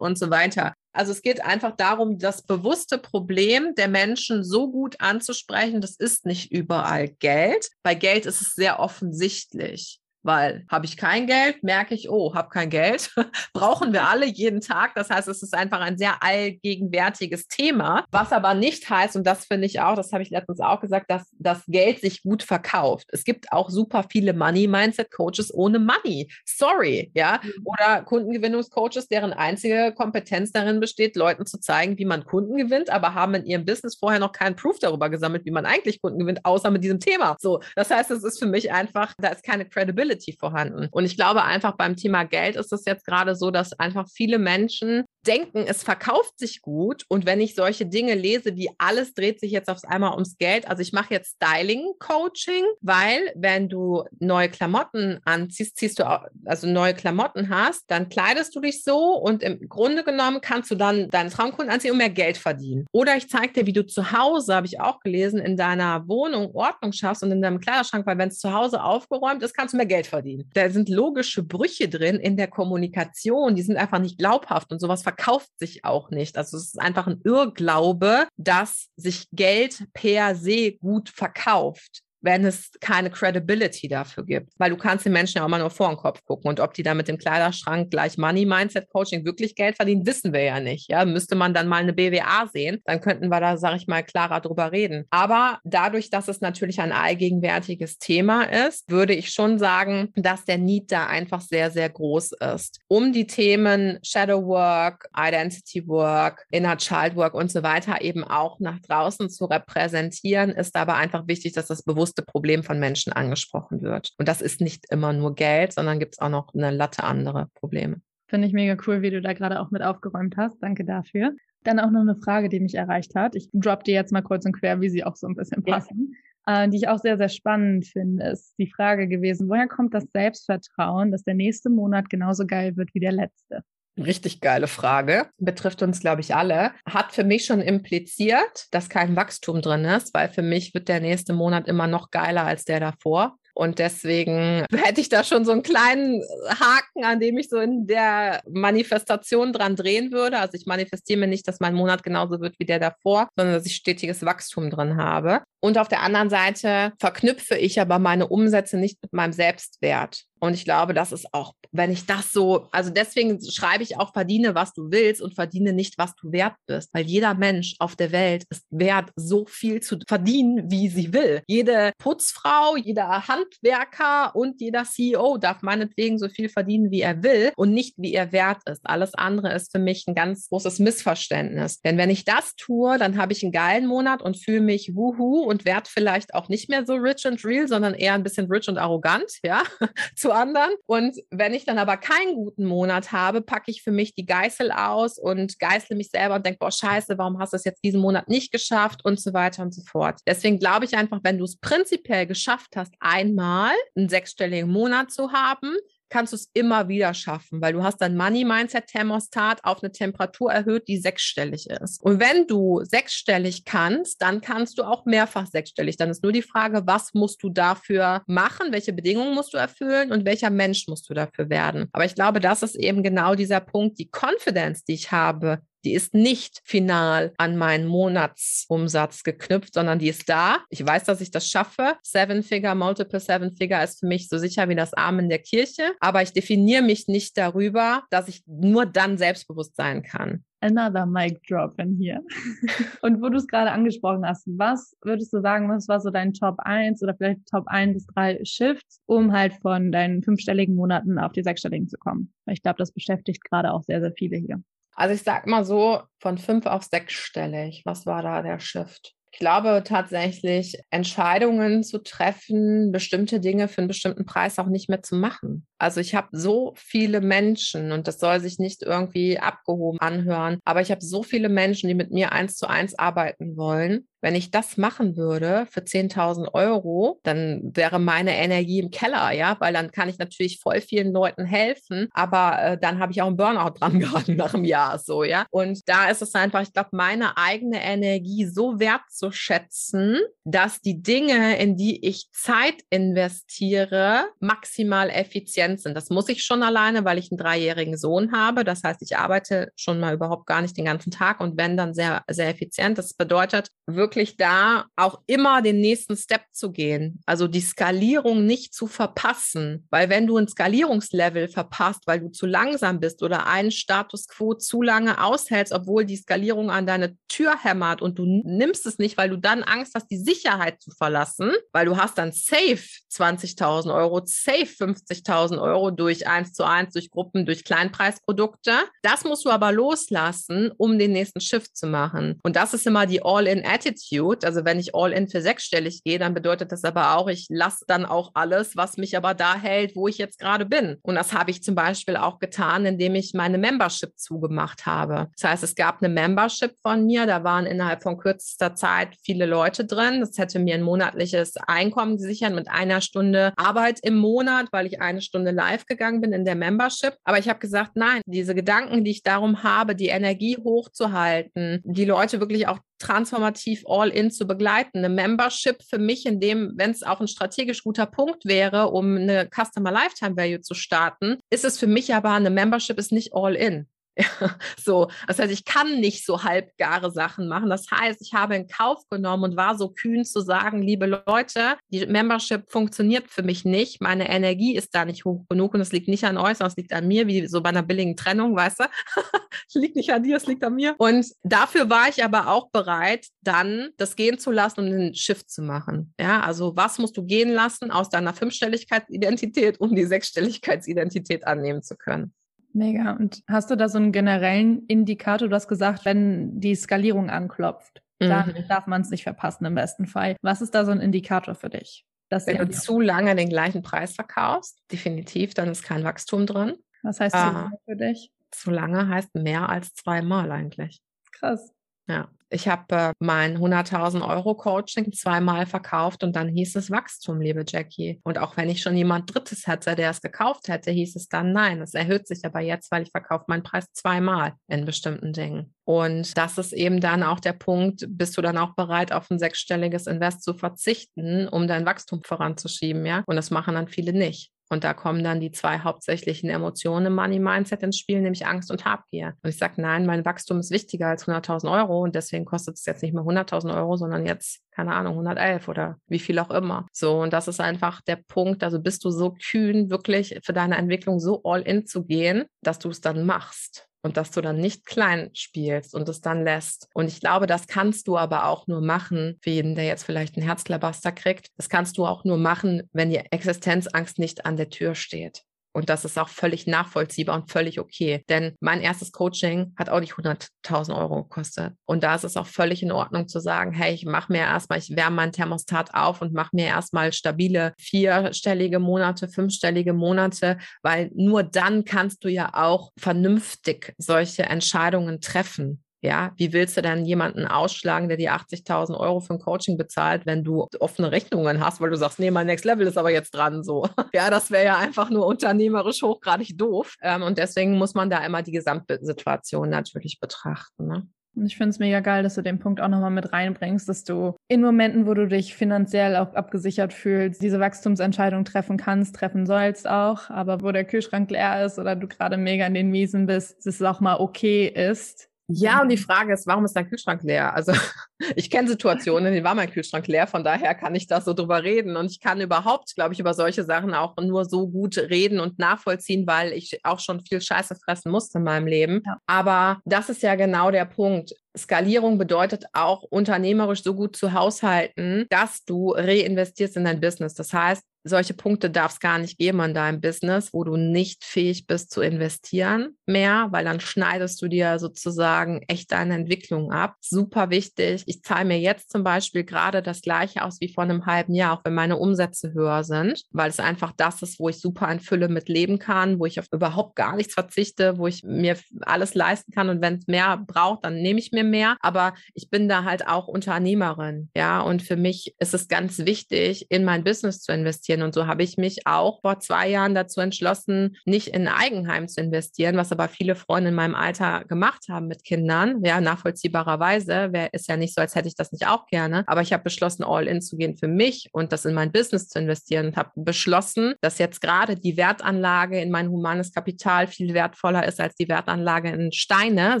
und so weiter. Also es geht einfach darum, das bewusste Problem der Menschen so gut anzusprechen. Das ist nicht überall Geld. Bei Geld ist es sehr offensichtlich. Weil habe ich kein Geld, merke ich, oh, habe kein Geld. Brauchen wir alle jeden Tag. Das heißt, es ist einfach ein sehr allgegenwärtiges Thema. Was aber nicht heißt, und das finde ich auch, das habe ich letztens auch gesagt, dass das Geld sich gut verkauft. Es gibt auch super viele Money-Mindset-Coaches ohne Money. Sorry, ja. Mhm. Oder Kundengewinnungscoaches, deren einzige Kompetenz darin besteht, Leuten zu zeigen, wie man Kunden gewinnt, aber haben in ihrem Business vorher noch keinen Proof darüber gesammelt, wie man eigentlich Kunden gewinnt, außer mit diesem Thema. So, das heißt, es ist für mich einfach, da ist keine Credibility Credibility vorhanden. Und ich glaube einfach beim Thema Geld ist es jetzt gerade so, dass einfach viele Menschen denken, es verkauft sich gut. Und wenn ich solche Dinge lese, wie alles dreht sich jetzt aufs einmal ums Geld. Also ich mache jetzt Styling-Coaching, weil wenn du neue Klamotten anziehst, ziehst du also neue Klamotten hast, dann kleidest du dich so und im Grunde genommen kannst du dann deine Traumkunden anziehen und mehr Geld verdienen. Oder ich zeige dir, wie du zu Hause, habe ich auch gelesen, in deiner Wohnung Ordnung schaffst und in deinem Kleiderschrank, weil wenn es zu Hause aufgeräumt ist, kannst du mehr Geld verdienen. Da sind logische Brüche drin in der Kommunikation, die sind einfach nicht glaubhaft und sowas verkauft sich auch nicht. Also es ist einfach ein Irrglaube, dass sich Geld per se gut verkauft wenn es keine Credibility dafür gibt. Weil du kannst den Menschen ja auch mal nur vor den Kopf gucken. Und ob die da mit dem Kleiderschrank gleich Money Mindset Coaching wirklich Geld verdienen, wissen wir ja nicht. Ja, müsste man dann mal eine BWA sehen, dann könnten wir da, sage ich mal, klarer drüber reden. Aber dadurch, dass es natürlich ein allgegenwärtiges Thema ist, würde ich schon sagen, dass der Need da einfach sehr, sehr groß ist. Um die Themen Shadow Work, Identity Work, Inner Child Work und so weiter eben auch nach draußen zu repräsentieren, ist aber einfach wichtig, dass das bewusst bewusste Problem von Menschen angesprochen wird. Und das ist nicht immer nur Geld, sondern gibt es auch noch eine Latte andere Probleme. Finde ich mega cool, wie du da gerade auch mit aufgeräumt hast. Danke dafür. Dann auch noch eine Frage, die mich erreicht hat. Ich drop dir jetzt mal kurz und quer, wie sie auch so ein bisschen passen. Ja. Äh, die ich auch sehr, sehr spannend finde, ist die Frage gewesen, woher kommt das Selbstvertrauen, dass der nächste Monat genauso geil wird wie der letzte? Richtig geile Frage. Betrifft uns, glaube ich, alle. Hat für mich schon impliziert, dass kein Wachstum drin ist, weil für mich wird der nächste Monat immer noch geiler als der davor. Und deswegen hätte ich da schon so einen kleinen Haken, an dem ich so in der Manifestation dran drehen würde. Also ich manifestiere mir nicht, dass mein Monat genauso wird wie der davor, sondern dass ich stetiges Wachstum drin habe. Und auf der anderen Seite verknüpfe ich aber meine Umsätze nicht mit meinem Selbstwert. Und ich glaube, das ist auch, wenn ich das so, also deswegen schreibe ich auch, verdiene, was du willst und verdiene nicht, was du wert bist. Weil jeder Mensch auf der Welt ist wert, so viel zu verdienen, wie sie will. Jede Putzfrau, jeder Handwerker und jeder CEO darf meinetwegen so viel verdienen, wie er will und nicht, wie er wert ist. Alles andere ist für mich ein ganz großes Missverständnis. Denn wenn ich das tue, dann habe ich einen geilen Monat und fühle mich wuhu und werde vielleicht auch nicht mehr so rich and real, sondern eher ein bisschen rich und arrogant, ja, zu anderen. Und wenn ich dann aber keinen guten Monat habe, packe ich für mich die Geißel aus und geißle mich selber und denke, boah, scheiße, warum hast du es jetzt diesen Monat nicht geschafft und so weiter und so fort. Deswegen glaube ich einfach, wenn du es prinzipiell geschafft hast, einmal einen sechsstelligen Monat zu haben, kannst du es immer wieder schaffen, weil du hast dein Money-Mindset-Thermostat auf eine Temperatur erhöht, die sechsstellig ist. Und wenn du sechsstellig kannst, dann kannst du auch mehrfach sechsstellig. Dann ist nur die Frage, was musst du dafür machen, welche Bedingungen musst du erfüllen und welcher Mensch musst du dafür werden. Aber ich glaube, das ist eben genau dieser Punkt, die Confidence, die ich habe, die ist nicht final an meinen Monatsumsatz geknüpft, sondern die ist da. Ich weiß, dass ich das schaffe. Seven Figure, Multiple Seven Figure ist für mich so sicher wie das Arm in der Kirche. Aber ich definiere mich nicht darüber, dass ich nur dann selbstbewusst sein kann. Another mic drop in hier. Und wo du es gerade angesprochen hast, was würdest du sagen, was war so dein Top 1 oder vielleicht Top 1 bis 3 Shifts, um halt von deinen fünfstelligen Monaten auf die sechsstelligen zu kommen? Ich glaube, das beschäftigt gerade auch sehr, sehr viele hier. Also ich sag mal so, von fünf auf sechsstellig. Was war da der Shift? Ich glaube tatsächlich, Entscheidungen zu treffen, bestimmte Dinge für einen bestimmten Preis auch nicht mehr zu machen. Also ich habe so viele Menschen und das soll sich nicht irgendwie abgehoben anhören, aber ich habe so viele Menschen, die mit mir eins zu eins arbeiten wollen wenn ich das machen würde für 10.000 Euro, dann wäre meine Energie im Keller, ja, weil dann kann ich natürlich voll vielen Leuten helfen, aber äh, dann habe ich auch einen Burnout dran gehabt nach einem Jahr, so, ja. Und da ist es einfach, ich glaube, meine eigene Energie so wertzuschätzen, dass die Dinge, in die ich Zeit investiere, maximal effizient sind. Das muss ich schon alleine, weil ich einen dreijährigen Sohn habe. Das heißt, ich arbeite schon mal überhaupt gar nicht den ganzen Tag und wenn dann sehr, sehr effizient. Das bedeutet wirklich wirklich da auch immer den nächsten Step zu gehen. Also die Skalierung nicht zu verpassen, weil wenn du ein Skalierungslevel verpasst, weil du zu langsam bist oder einen Status quo zu lange aushältst, obwohl die Skalierung an deine Tür hämmert und du nimmst es nicht, weil du dann Angst hast, die Sicherheit zu verlassen, weil du hast dann safe 20.000 Euro, safe 50.000 Euro durch eins zu eins, durch Gruppen, durch Kleinpreisprodukte. Das musst du aber loslassen, um den nächsten Shift zu machen. Und das ist immer die All-in-Attitude Attitude. Also wenn ich all in für sechsstellig gehe, dann bedeutet das aber auch, ich lasse dann auch alles, was mich aber da hält, wo ich jetzt gerade bin. Und das habe ich zum Beispiel auch getan, indem ich meine Membership zugemacht habe. Das heißt, es gab eine Membership von mir, da waren innerhalb von kürzester Zeit viele Leute drin. Das hätte mir ein monatliches Einkommen gesichert mit einer Stunde Arbeit im Monat, weil ich eine Stunde live gegangen bin in der Membership. Aber ich habe gesagt, nein, diese Gedanken, die ich darum habe, die Energie hochzuhalten, die Leute wirklich auch transformativ all-in zu begleiten. Eine Membership für mich, in dem, wenn es auch ein strategisch guter Punkt wäre, um eine Customer Lifetime Value zu starten, ist es für mich aber, eine Membership ist nicht all-in. Ja, so, das heißt, ich kann nicht so halbgare Sachen machen. Das heißt, ich habe in Kauf genommen und war so kühn zu sagen, liebe Leute, die Membership funktioniert für mich nicht. Meine Energie ist da nicht hoch genug und es liegt nicht an euch, sondern es liegt an mir, wie so bei einer billigen Trennung, weißt du? es liegt nicht an dir, es liegt an mir. Und dafür war ich aber auch bereit, dann das gehen zu lassen und um einen Shift zu machen. Ja, also was musst du gehen lassen aus deiner Fünfstelligkeitsidentität, um die Sechsstelligkeitsidentität annehmen zu können? Mega. Und hast du da so einen generellen Indikator? Du hast gesagt, wenn die Skalierung anklopft, dann mhm. darf man es nicht verpassen im besten Fall. Was ist da so ein Indikator für dich? Wenn du zu lange den gleichen Preis verkaufst, definitiv, dann ist kein Wachstum drin. Was heißt ah, zu lange für dich? Zu lange heißt mehr als zweimal eigentlich. Krass. Ja, ich habe äh, mein 100.000 Euro Coaching zweimal verkauft und dann hieß es Wachstum, liebe Jackie. Und auch wenn ich schon jemand Drittes hätte, der es gekauft hätte, hieß es dann nein. Es erhöht sich aber jetzt, weil ich verkaufe meinen Preis zweimal in bestimmten Dingen. Und das ist eben dann auch der Punkt, bist du dann auch bereit, auf ein sechsstelliges Invest zu verzichten, um dein Wachstum voranzuschieben, ja? Und das machen dann viele nicht. Und da kommen dann die zwei hauptsächlichen Emotionen im Money Mindset ins Spiel, nämlich Angst und Habgier. Und ich sage, nein, mein Wachstum ist wichtiger als 100.000 Euro und deswegen kostet es jetzt nicht mehr 100.000 Euro, sondern jetzt, keine Ahnung, 111 oder wie viel auch immer. So, und das ist einfach der Punkt. Also bist du so kühn, wirklich für deine Entwicklung so all in zu gehen, dass du es dann machst und dass du dann nicht klein spielst und es dann lässt. Und ich glaube, das kannst du aber auch nur machen, für jeden, der jetzt vielleicht einen Herzklabaster kriegt. Das kannst du auch nur machen, wenn die Existenzangst nicht an der Tür steht. Und das ist auch völlig nachvollziehbar und völlig okay. Denn mein erstes Coaching hat auch nicht 100.000 Euro gekostet. Und da ist es auch völlig in Ordnung zu sagen, hey, ich mache mir erstmal, ich wärme mein Thermostat auf und mache mir erstmal stabile vierstellige Monate, fünfstellige Monate, weil nur dann kannst du ja auch vernünftig solche Entscheidungen treffen. Ja, wie willst du denn jemanden ausschlagen, der dir 80.000 Euro für ein Coaching bezahlt, wenn du offene Rechnungen hast, weil du sagst, nee, mein Next Level ist aber jetzt dran, so. Ja, das wäre ja einfach nur unternehmerisch hochgradig doof. Ähm, und deswegen muss man da immer die Gesamtsituation natürlich betrachten. Ne? Und ich finde es mega geil, dass du den Punkt auch nochmal mit reinbringst, dass du in Momenten, wo du dich finanziell auch abgesichert fühlst, diese Wachstumsentscheidung treffen kannst, treffen sollst auch, aber wo der Kühlschrank leer ist oder du gerade mega in den Miesen bist, dass es auch mal okay ist, ja, und die Frage ist, warum ist dein Kühlschrank leer? Also ich kenne Situationen, in denen war mein Kühlschrank leer, von daher kann ich da so drüber reden. Und ich kann überhaupt, glaube ich, über solche Sachen auch nur so gut reden und nachvollziehen, weil ich auch schon viel Scheiße fressen musste in meinem Leben. Ja. Aber das ist ja genau der Punkt. Skalierung bedeutet auch unternehmerisch so gut zu haushalten, dass du reinvestierst in dein Business. Das heißt, solche Punkte darf es gar nicht geben an deinem Business, wo du nicht fähig bist zu investieren mehr, weil dann schneidest du dir sozusagen echt deine Entwicklung ab. Super wichtig. Ich zahle mir jetzt zum Beispiel gerade das gleiche aus wie vor einem halben Jahr, auch wenn meine Umsätze höher sind, weil es einfach das ist, wo ich super in Fülle mit leben kann, wo ich auf überhaupt gar nichts verzichte, wo ich mir alles leisten kann und wenn es mehr braucht, dann nehme ich mir mehr. Aber ich bin da halt auch Unternehmerin, ja, und für mich ist es ganz wichtig, in mein Business zu investieren investieren. Und so habe ich mich auch vor zwei Jahren dazu entschlossen, nicht in ein Eigenheim zu investieren, was aber viele Freunde in meinem Alter gemacht haben mit Kindern. Ja, nachvollziehbarerweise. Wer ist ja nicht so, als hätte ich das nicht auch gerne. Aber ich habe beschlossen, all in zu gehen für mich und das in mein Business zu investieren und habe beschlossen, dass jetzt gerade die Wertanlage in mein humanes Kapital viel wertvoller ist als die Wertanlage in Steine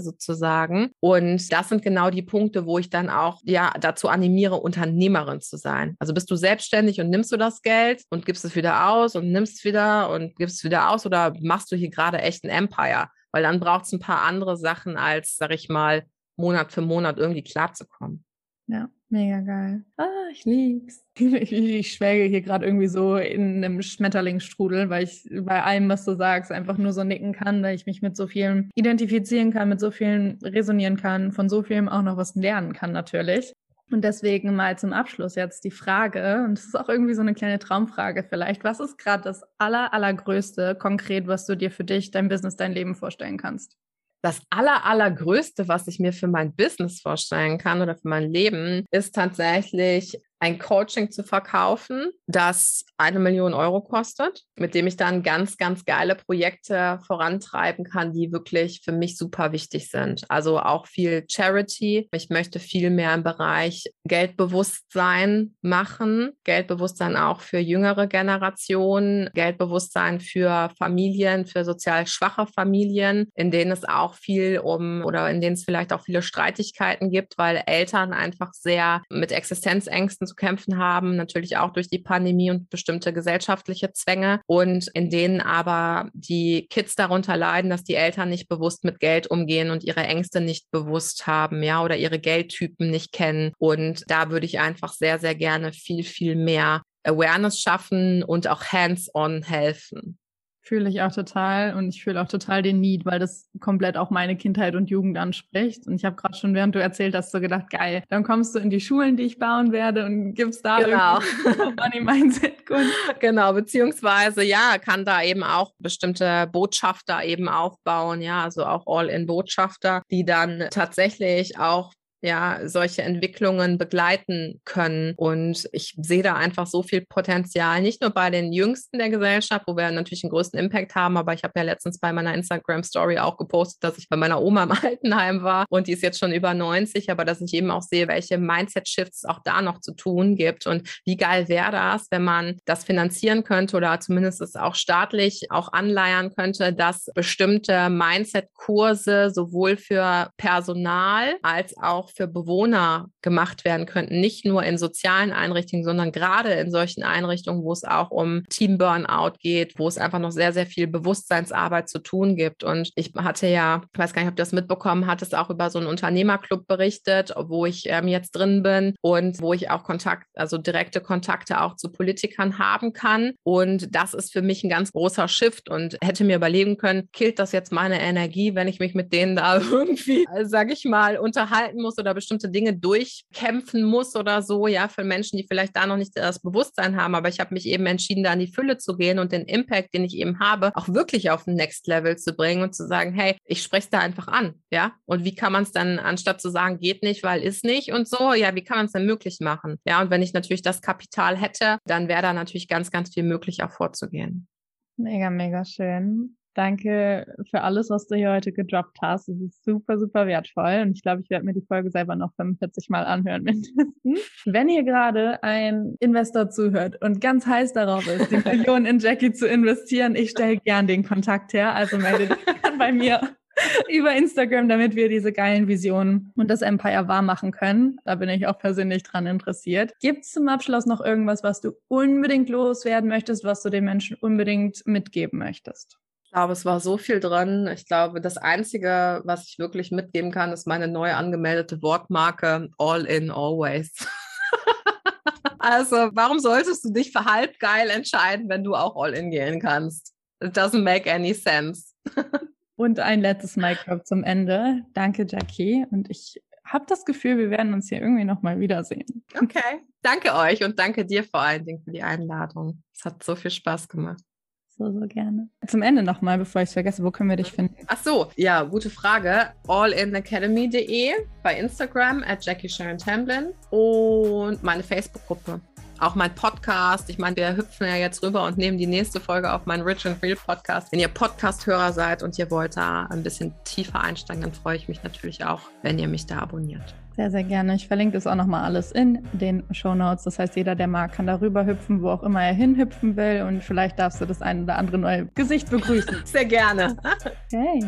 sozusagen. Und das sind genau die Punkte, wo ich dann auch ja dazu animiere, Unternehmerin zu sein. Also bist du selbstständig und nimmst du das Geld und gibst es wieder aus und nimmst es wieder und gibst es wieder aus oder machst du hier gerade echt ein Empire? Weil dann braucht es ein paar andere Sachen als, sag ich mal, Monat für Monat irgendwie klarzukommen. Ja, mega geil. Ah, ich lieb's. Ich, ich schwelge hier gerade irgendwie so in einem Schmetterlingsstrudel, weil ich bei allem, was du sagst, einfach nur so nicken kann, weil ich mich mit so vielen identifizieren kann, mit so vielen resonieren kann, von so vielem auch noch was lernen kann natürlich. Und deswegen mal zum Abschluss jetzt die Frage, und es ist auch irgendwie so eine kleine Traumfrage vielleicht, was ist gerade das aller, allergrößte konkret, was du dir für dich, dein Business, dein Leben vorstellen kannst? Das aller, allergrößte, was ich mir für mein Business vorstellen kann oder für mein Leben, ist tatsächlich ein Coaching zu verkaufen, das eine Million Euro kostet, mit dem ich dann ganz, ganz geile Projekte vorantreiben kann, die wirklich für mich super wichtig sind. Also auch viel Charity. Ich möchte viel mehr im Bereich Geldbewusstsein machen, Geldbewusstsein auch für jüngere Generationen, Geldbewusstsein für Familien, für sozial schwache Familien, in denen es auch viel um oder in denen es vielleicht auch viele Streitigkeiten gibt, weil Eltern einfach sehr mit Existenzängsten zu kämpfen haben, natürlich auch durch die Pandemie und bestimmte gesellschaftliche Zwänge und in denen aber die Kids darunter leiden, dass die Eltern nicht bewusst mit Geld umgehen und ihre Ängste nicht bewusst haben, ja, oder ihre Geldtypen nicht kennen. Und da würde ich einfach sehr, sehr gerne viel, viel mehr Awareness schaffen und auch hands-on helfen. Fühle ich auch total und ich fühle auch total den Need, weil das komplett auch meine Kindheit und Jugend anspricht. Und ich habe gerade schon, während du erzählt hast, so gedacht, geil, dann kommst du in die Schulen, die ich bauen werde und gibst da genau. Money Mindset Kunst. Genau, beziehungsweise ja, kann da eben auch bestimmte Botschafter eben aufbauen, ja, also auch All-in-Botschafter, die dann tatsächlich auch ja, solche Entwicklungen begleiten können. Und ich sehe da einfach so viel Potenzial, nicht nur bei den Jüngsten der Gesellschaft, wo wir natürlich den größten Impact haben, aber ich habe ja letztens bei meiner Instagram-Story auch gepostet, dass ich bei meiner Oma im Altenheim war und die ist jetzt schon über 90, aber dass ich eben auch sehe, welche Mindset-Shifts auch da noch zu tun gibt und wie geil wäre das, wenn man das finanzieren könnte oder zumindest es auch staatlich auch anleiern könnte, dass bestimmte Mindset-Kurse sowohl für Personal als auch für Bewohner gemacht werden könnten, nicht nur in sozialen Einrichtungen, sondern gerade in solchen Einrichtungen, wo es auch um Team Burnout geht, wo es einfach noch sehr, sehr viel Bewusstseinsarbeit zu tun gibt. Und ich hatte ja, ich weiß gar nicht, ob du das mitbekommen hattest, auch über so einen Unternehmerclub berichtet, wo ich ähm, jetzt drin bin und wo ich auch Kontakt, also direkte Kontakte auch zu Politikern haben kann. Und das ist für mich ein ganz großer Shift und hätte mir überlegen können, killt das jetzt meine Energie, wenn ich mich mit denen da irgendwie, sage ich mal, unterhalten muss oder bestimmte Dinge durchkämpfen muss oder so, ja, für Menschen, die vielleicht da noch nicht das Bewusstsein haben. Aber ich habe mich eben entschieden, da in die Fülle zu gehen und den Impact, den ich eben habe, auch wirklich auf ein Next Level zu bringen und zu sagen, hey, ich spreche es da einfach an, ja. Und wie kann man es dann, anstatt zu sagen, geht nicht, weil ist nicht und so, ja, wie kann man es denn möglich machen? Ja, und wenn ich natürlich das Kapital hätte, dann wäre da natürlich ganz, ganz viel möglich, auch vorzugehen. Mega, mega schön. Danke für alles, was du hier heute gedroppt hast. Es ist super, super wertvoll. Und ich glaube, ich werde mir die Folge selber noch 45 Mal anhören mindestens. Wenn hier gerade ein Investor zuhört und ganz heiß darauf ist, die Millionen in Jackie zu investieren, ich stelle gern den Kontakt her. Also melde dich bei mir über Instagram, damit wir diese geilen Visionen und das Empire wahr machen können. Da bin ich auch persönlich dran interessiert. Gibt es zum Abschluss noch irgendwas, was du unbedingt loswerden möchtest, was du den Menschen unbedingt mitgeben möchtest? Ich glaube, es war so viel drin. Ich glaube, das Einzige, was ich wirklich mitgeben kann, ist meine neu angemeldete Wortmarke All in Always. also, warum solltest du dich für halb geil entscheiden, wenn du auch All in gehen kannst? It doesn't make any sense. Und ein letztes Microbe zum Ende. Danke, Jackie. Und ich habe das Gefühl, wir werden uns hier irgendwie nochmal wiedersehen. Okay. Danke euch und danke dir vor allen Dingen für die Einladung. Es hat so viel Spaß gemacht so, so gerne. Zum Ende nochmal, bevor ich es vergesse, wo können wir dich finden? Ach so, ja, gute Frage. allinacademy.de bei Instagram at Jackie Sharon Tamblin und meine Facebook-Gruppe. Auch mein Podcast. Ich meine, wir hüpfen ja jetzt rüber und nehmen die nächste Folge auf meinen Rich and Real Podcast. Wenn ihr Podcast-Hörer seid und ihr wollt da ein bisschen tiefer einsteigen, dann freue ich mich natürlich auch, wenn ihr mich da abonniert. Sehr, sehr gerne. Ich verlinke das auch nochmal alles in den Show Notes. Das heißt, jeder, der mag, kann darüber hüpfen, wo auch immer er hinhüpfen will. Und vielleicht darfst du das ein oder andere neue Gesicht begrüßen. Sehr gerne. Okay.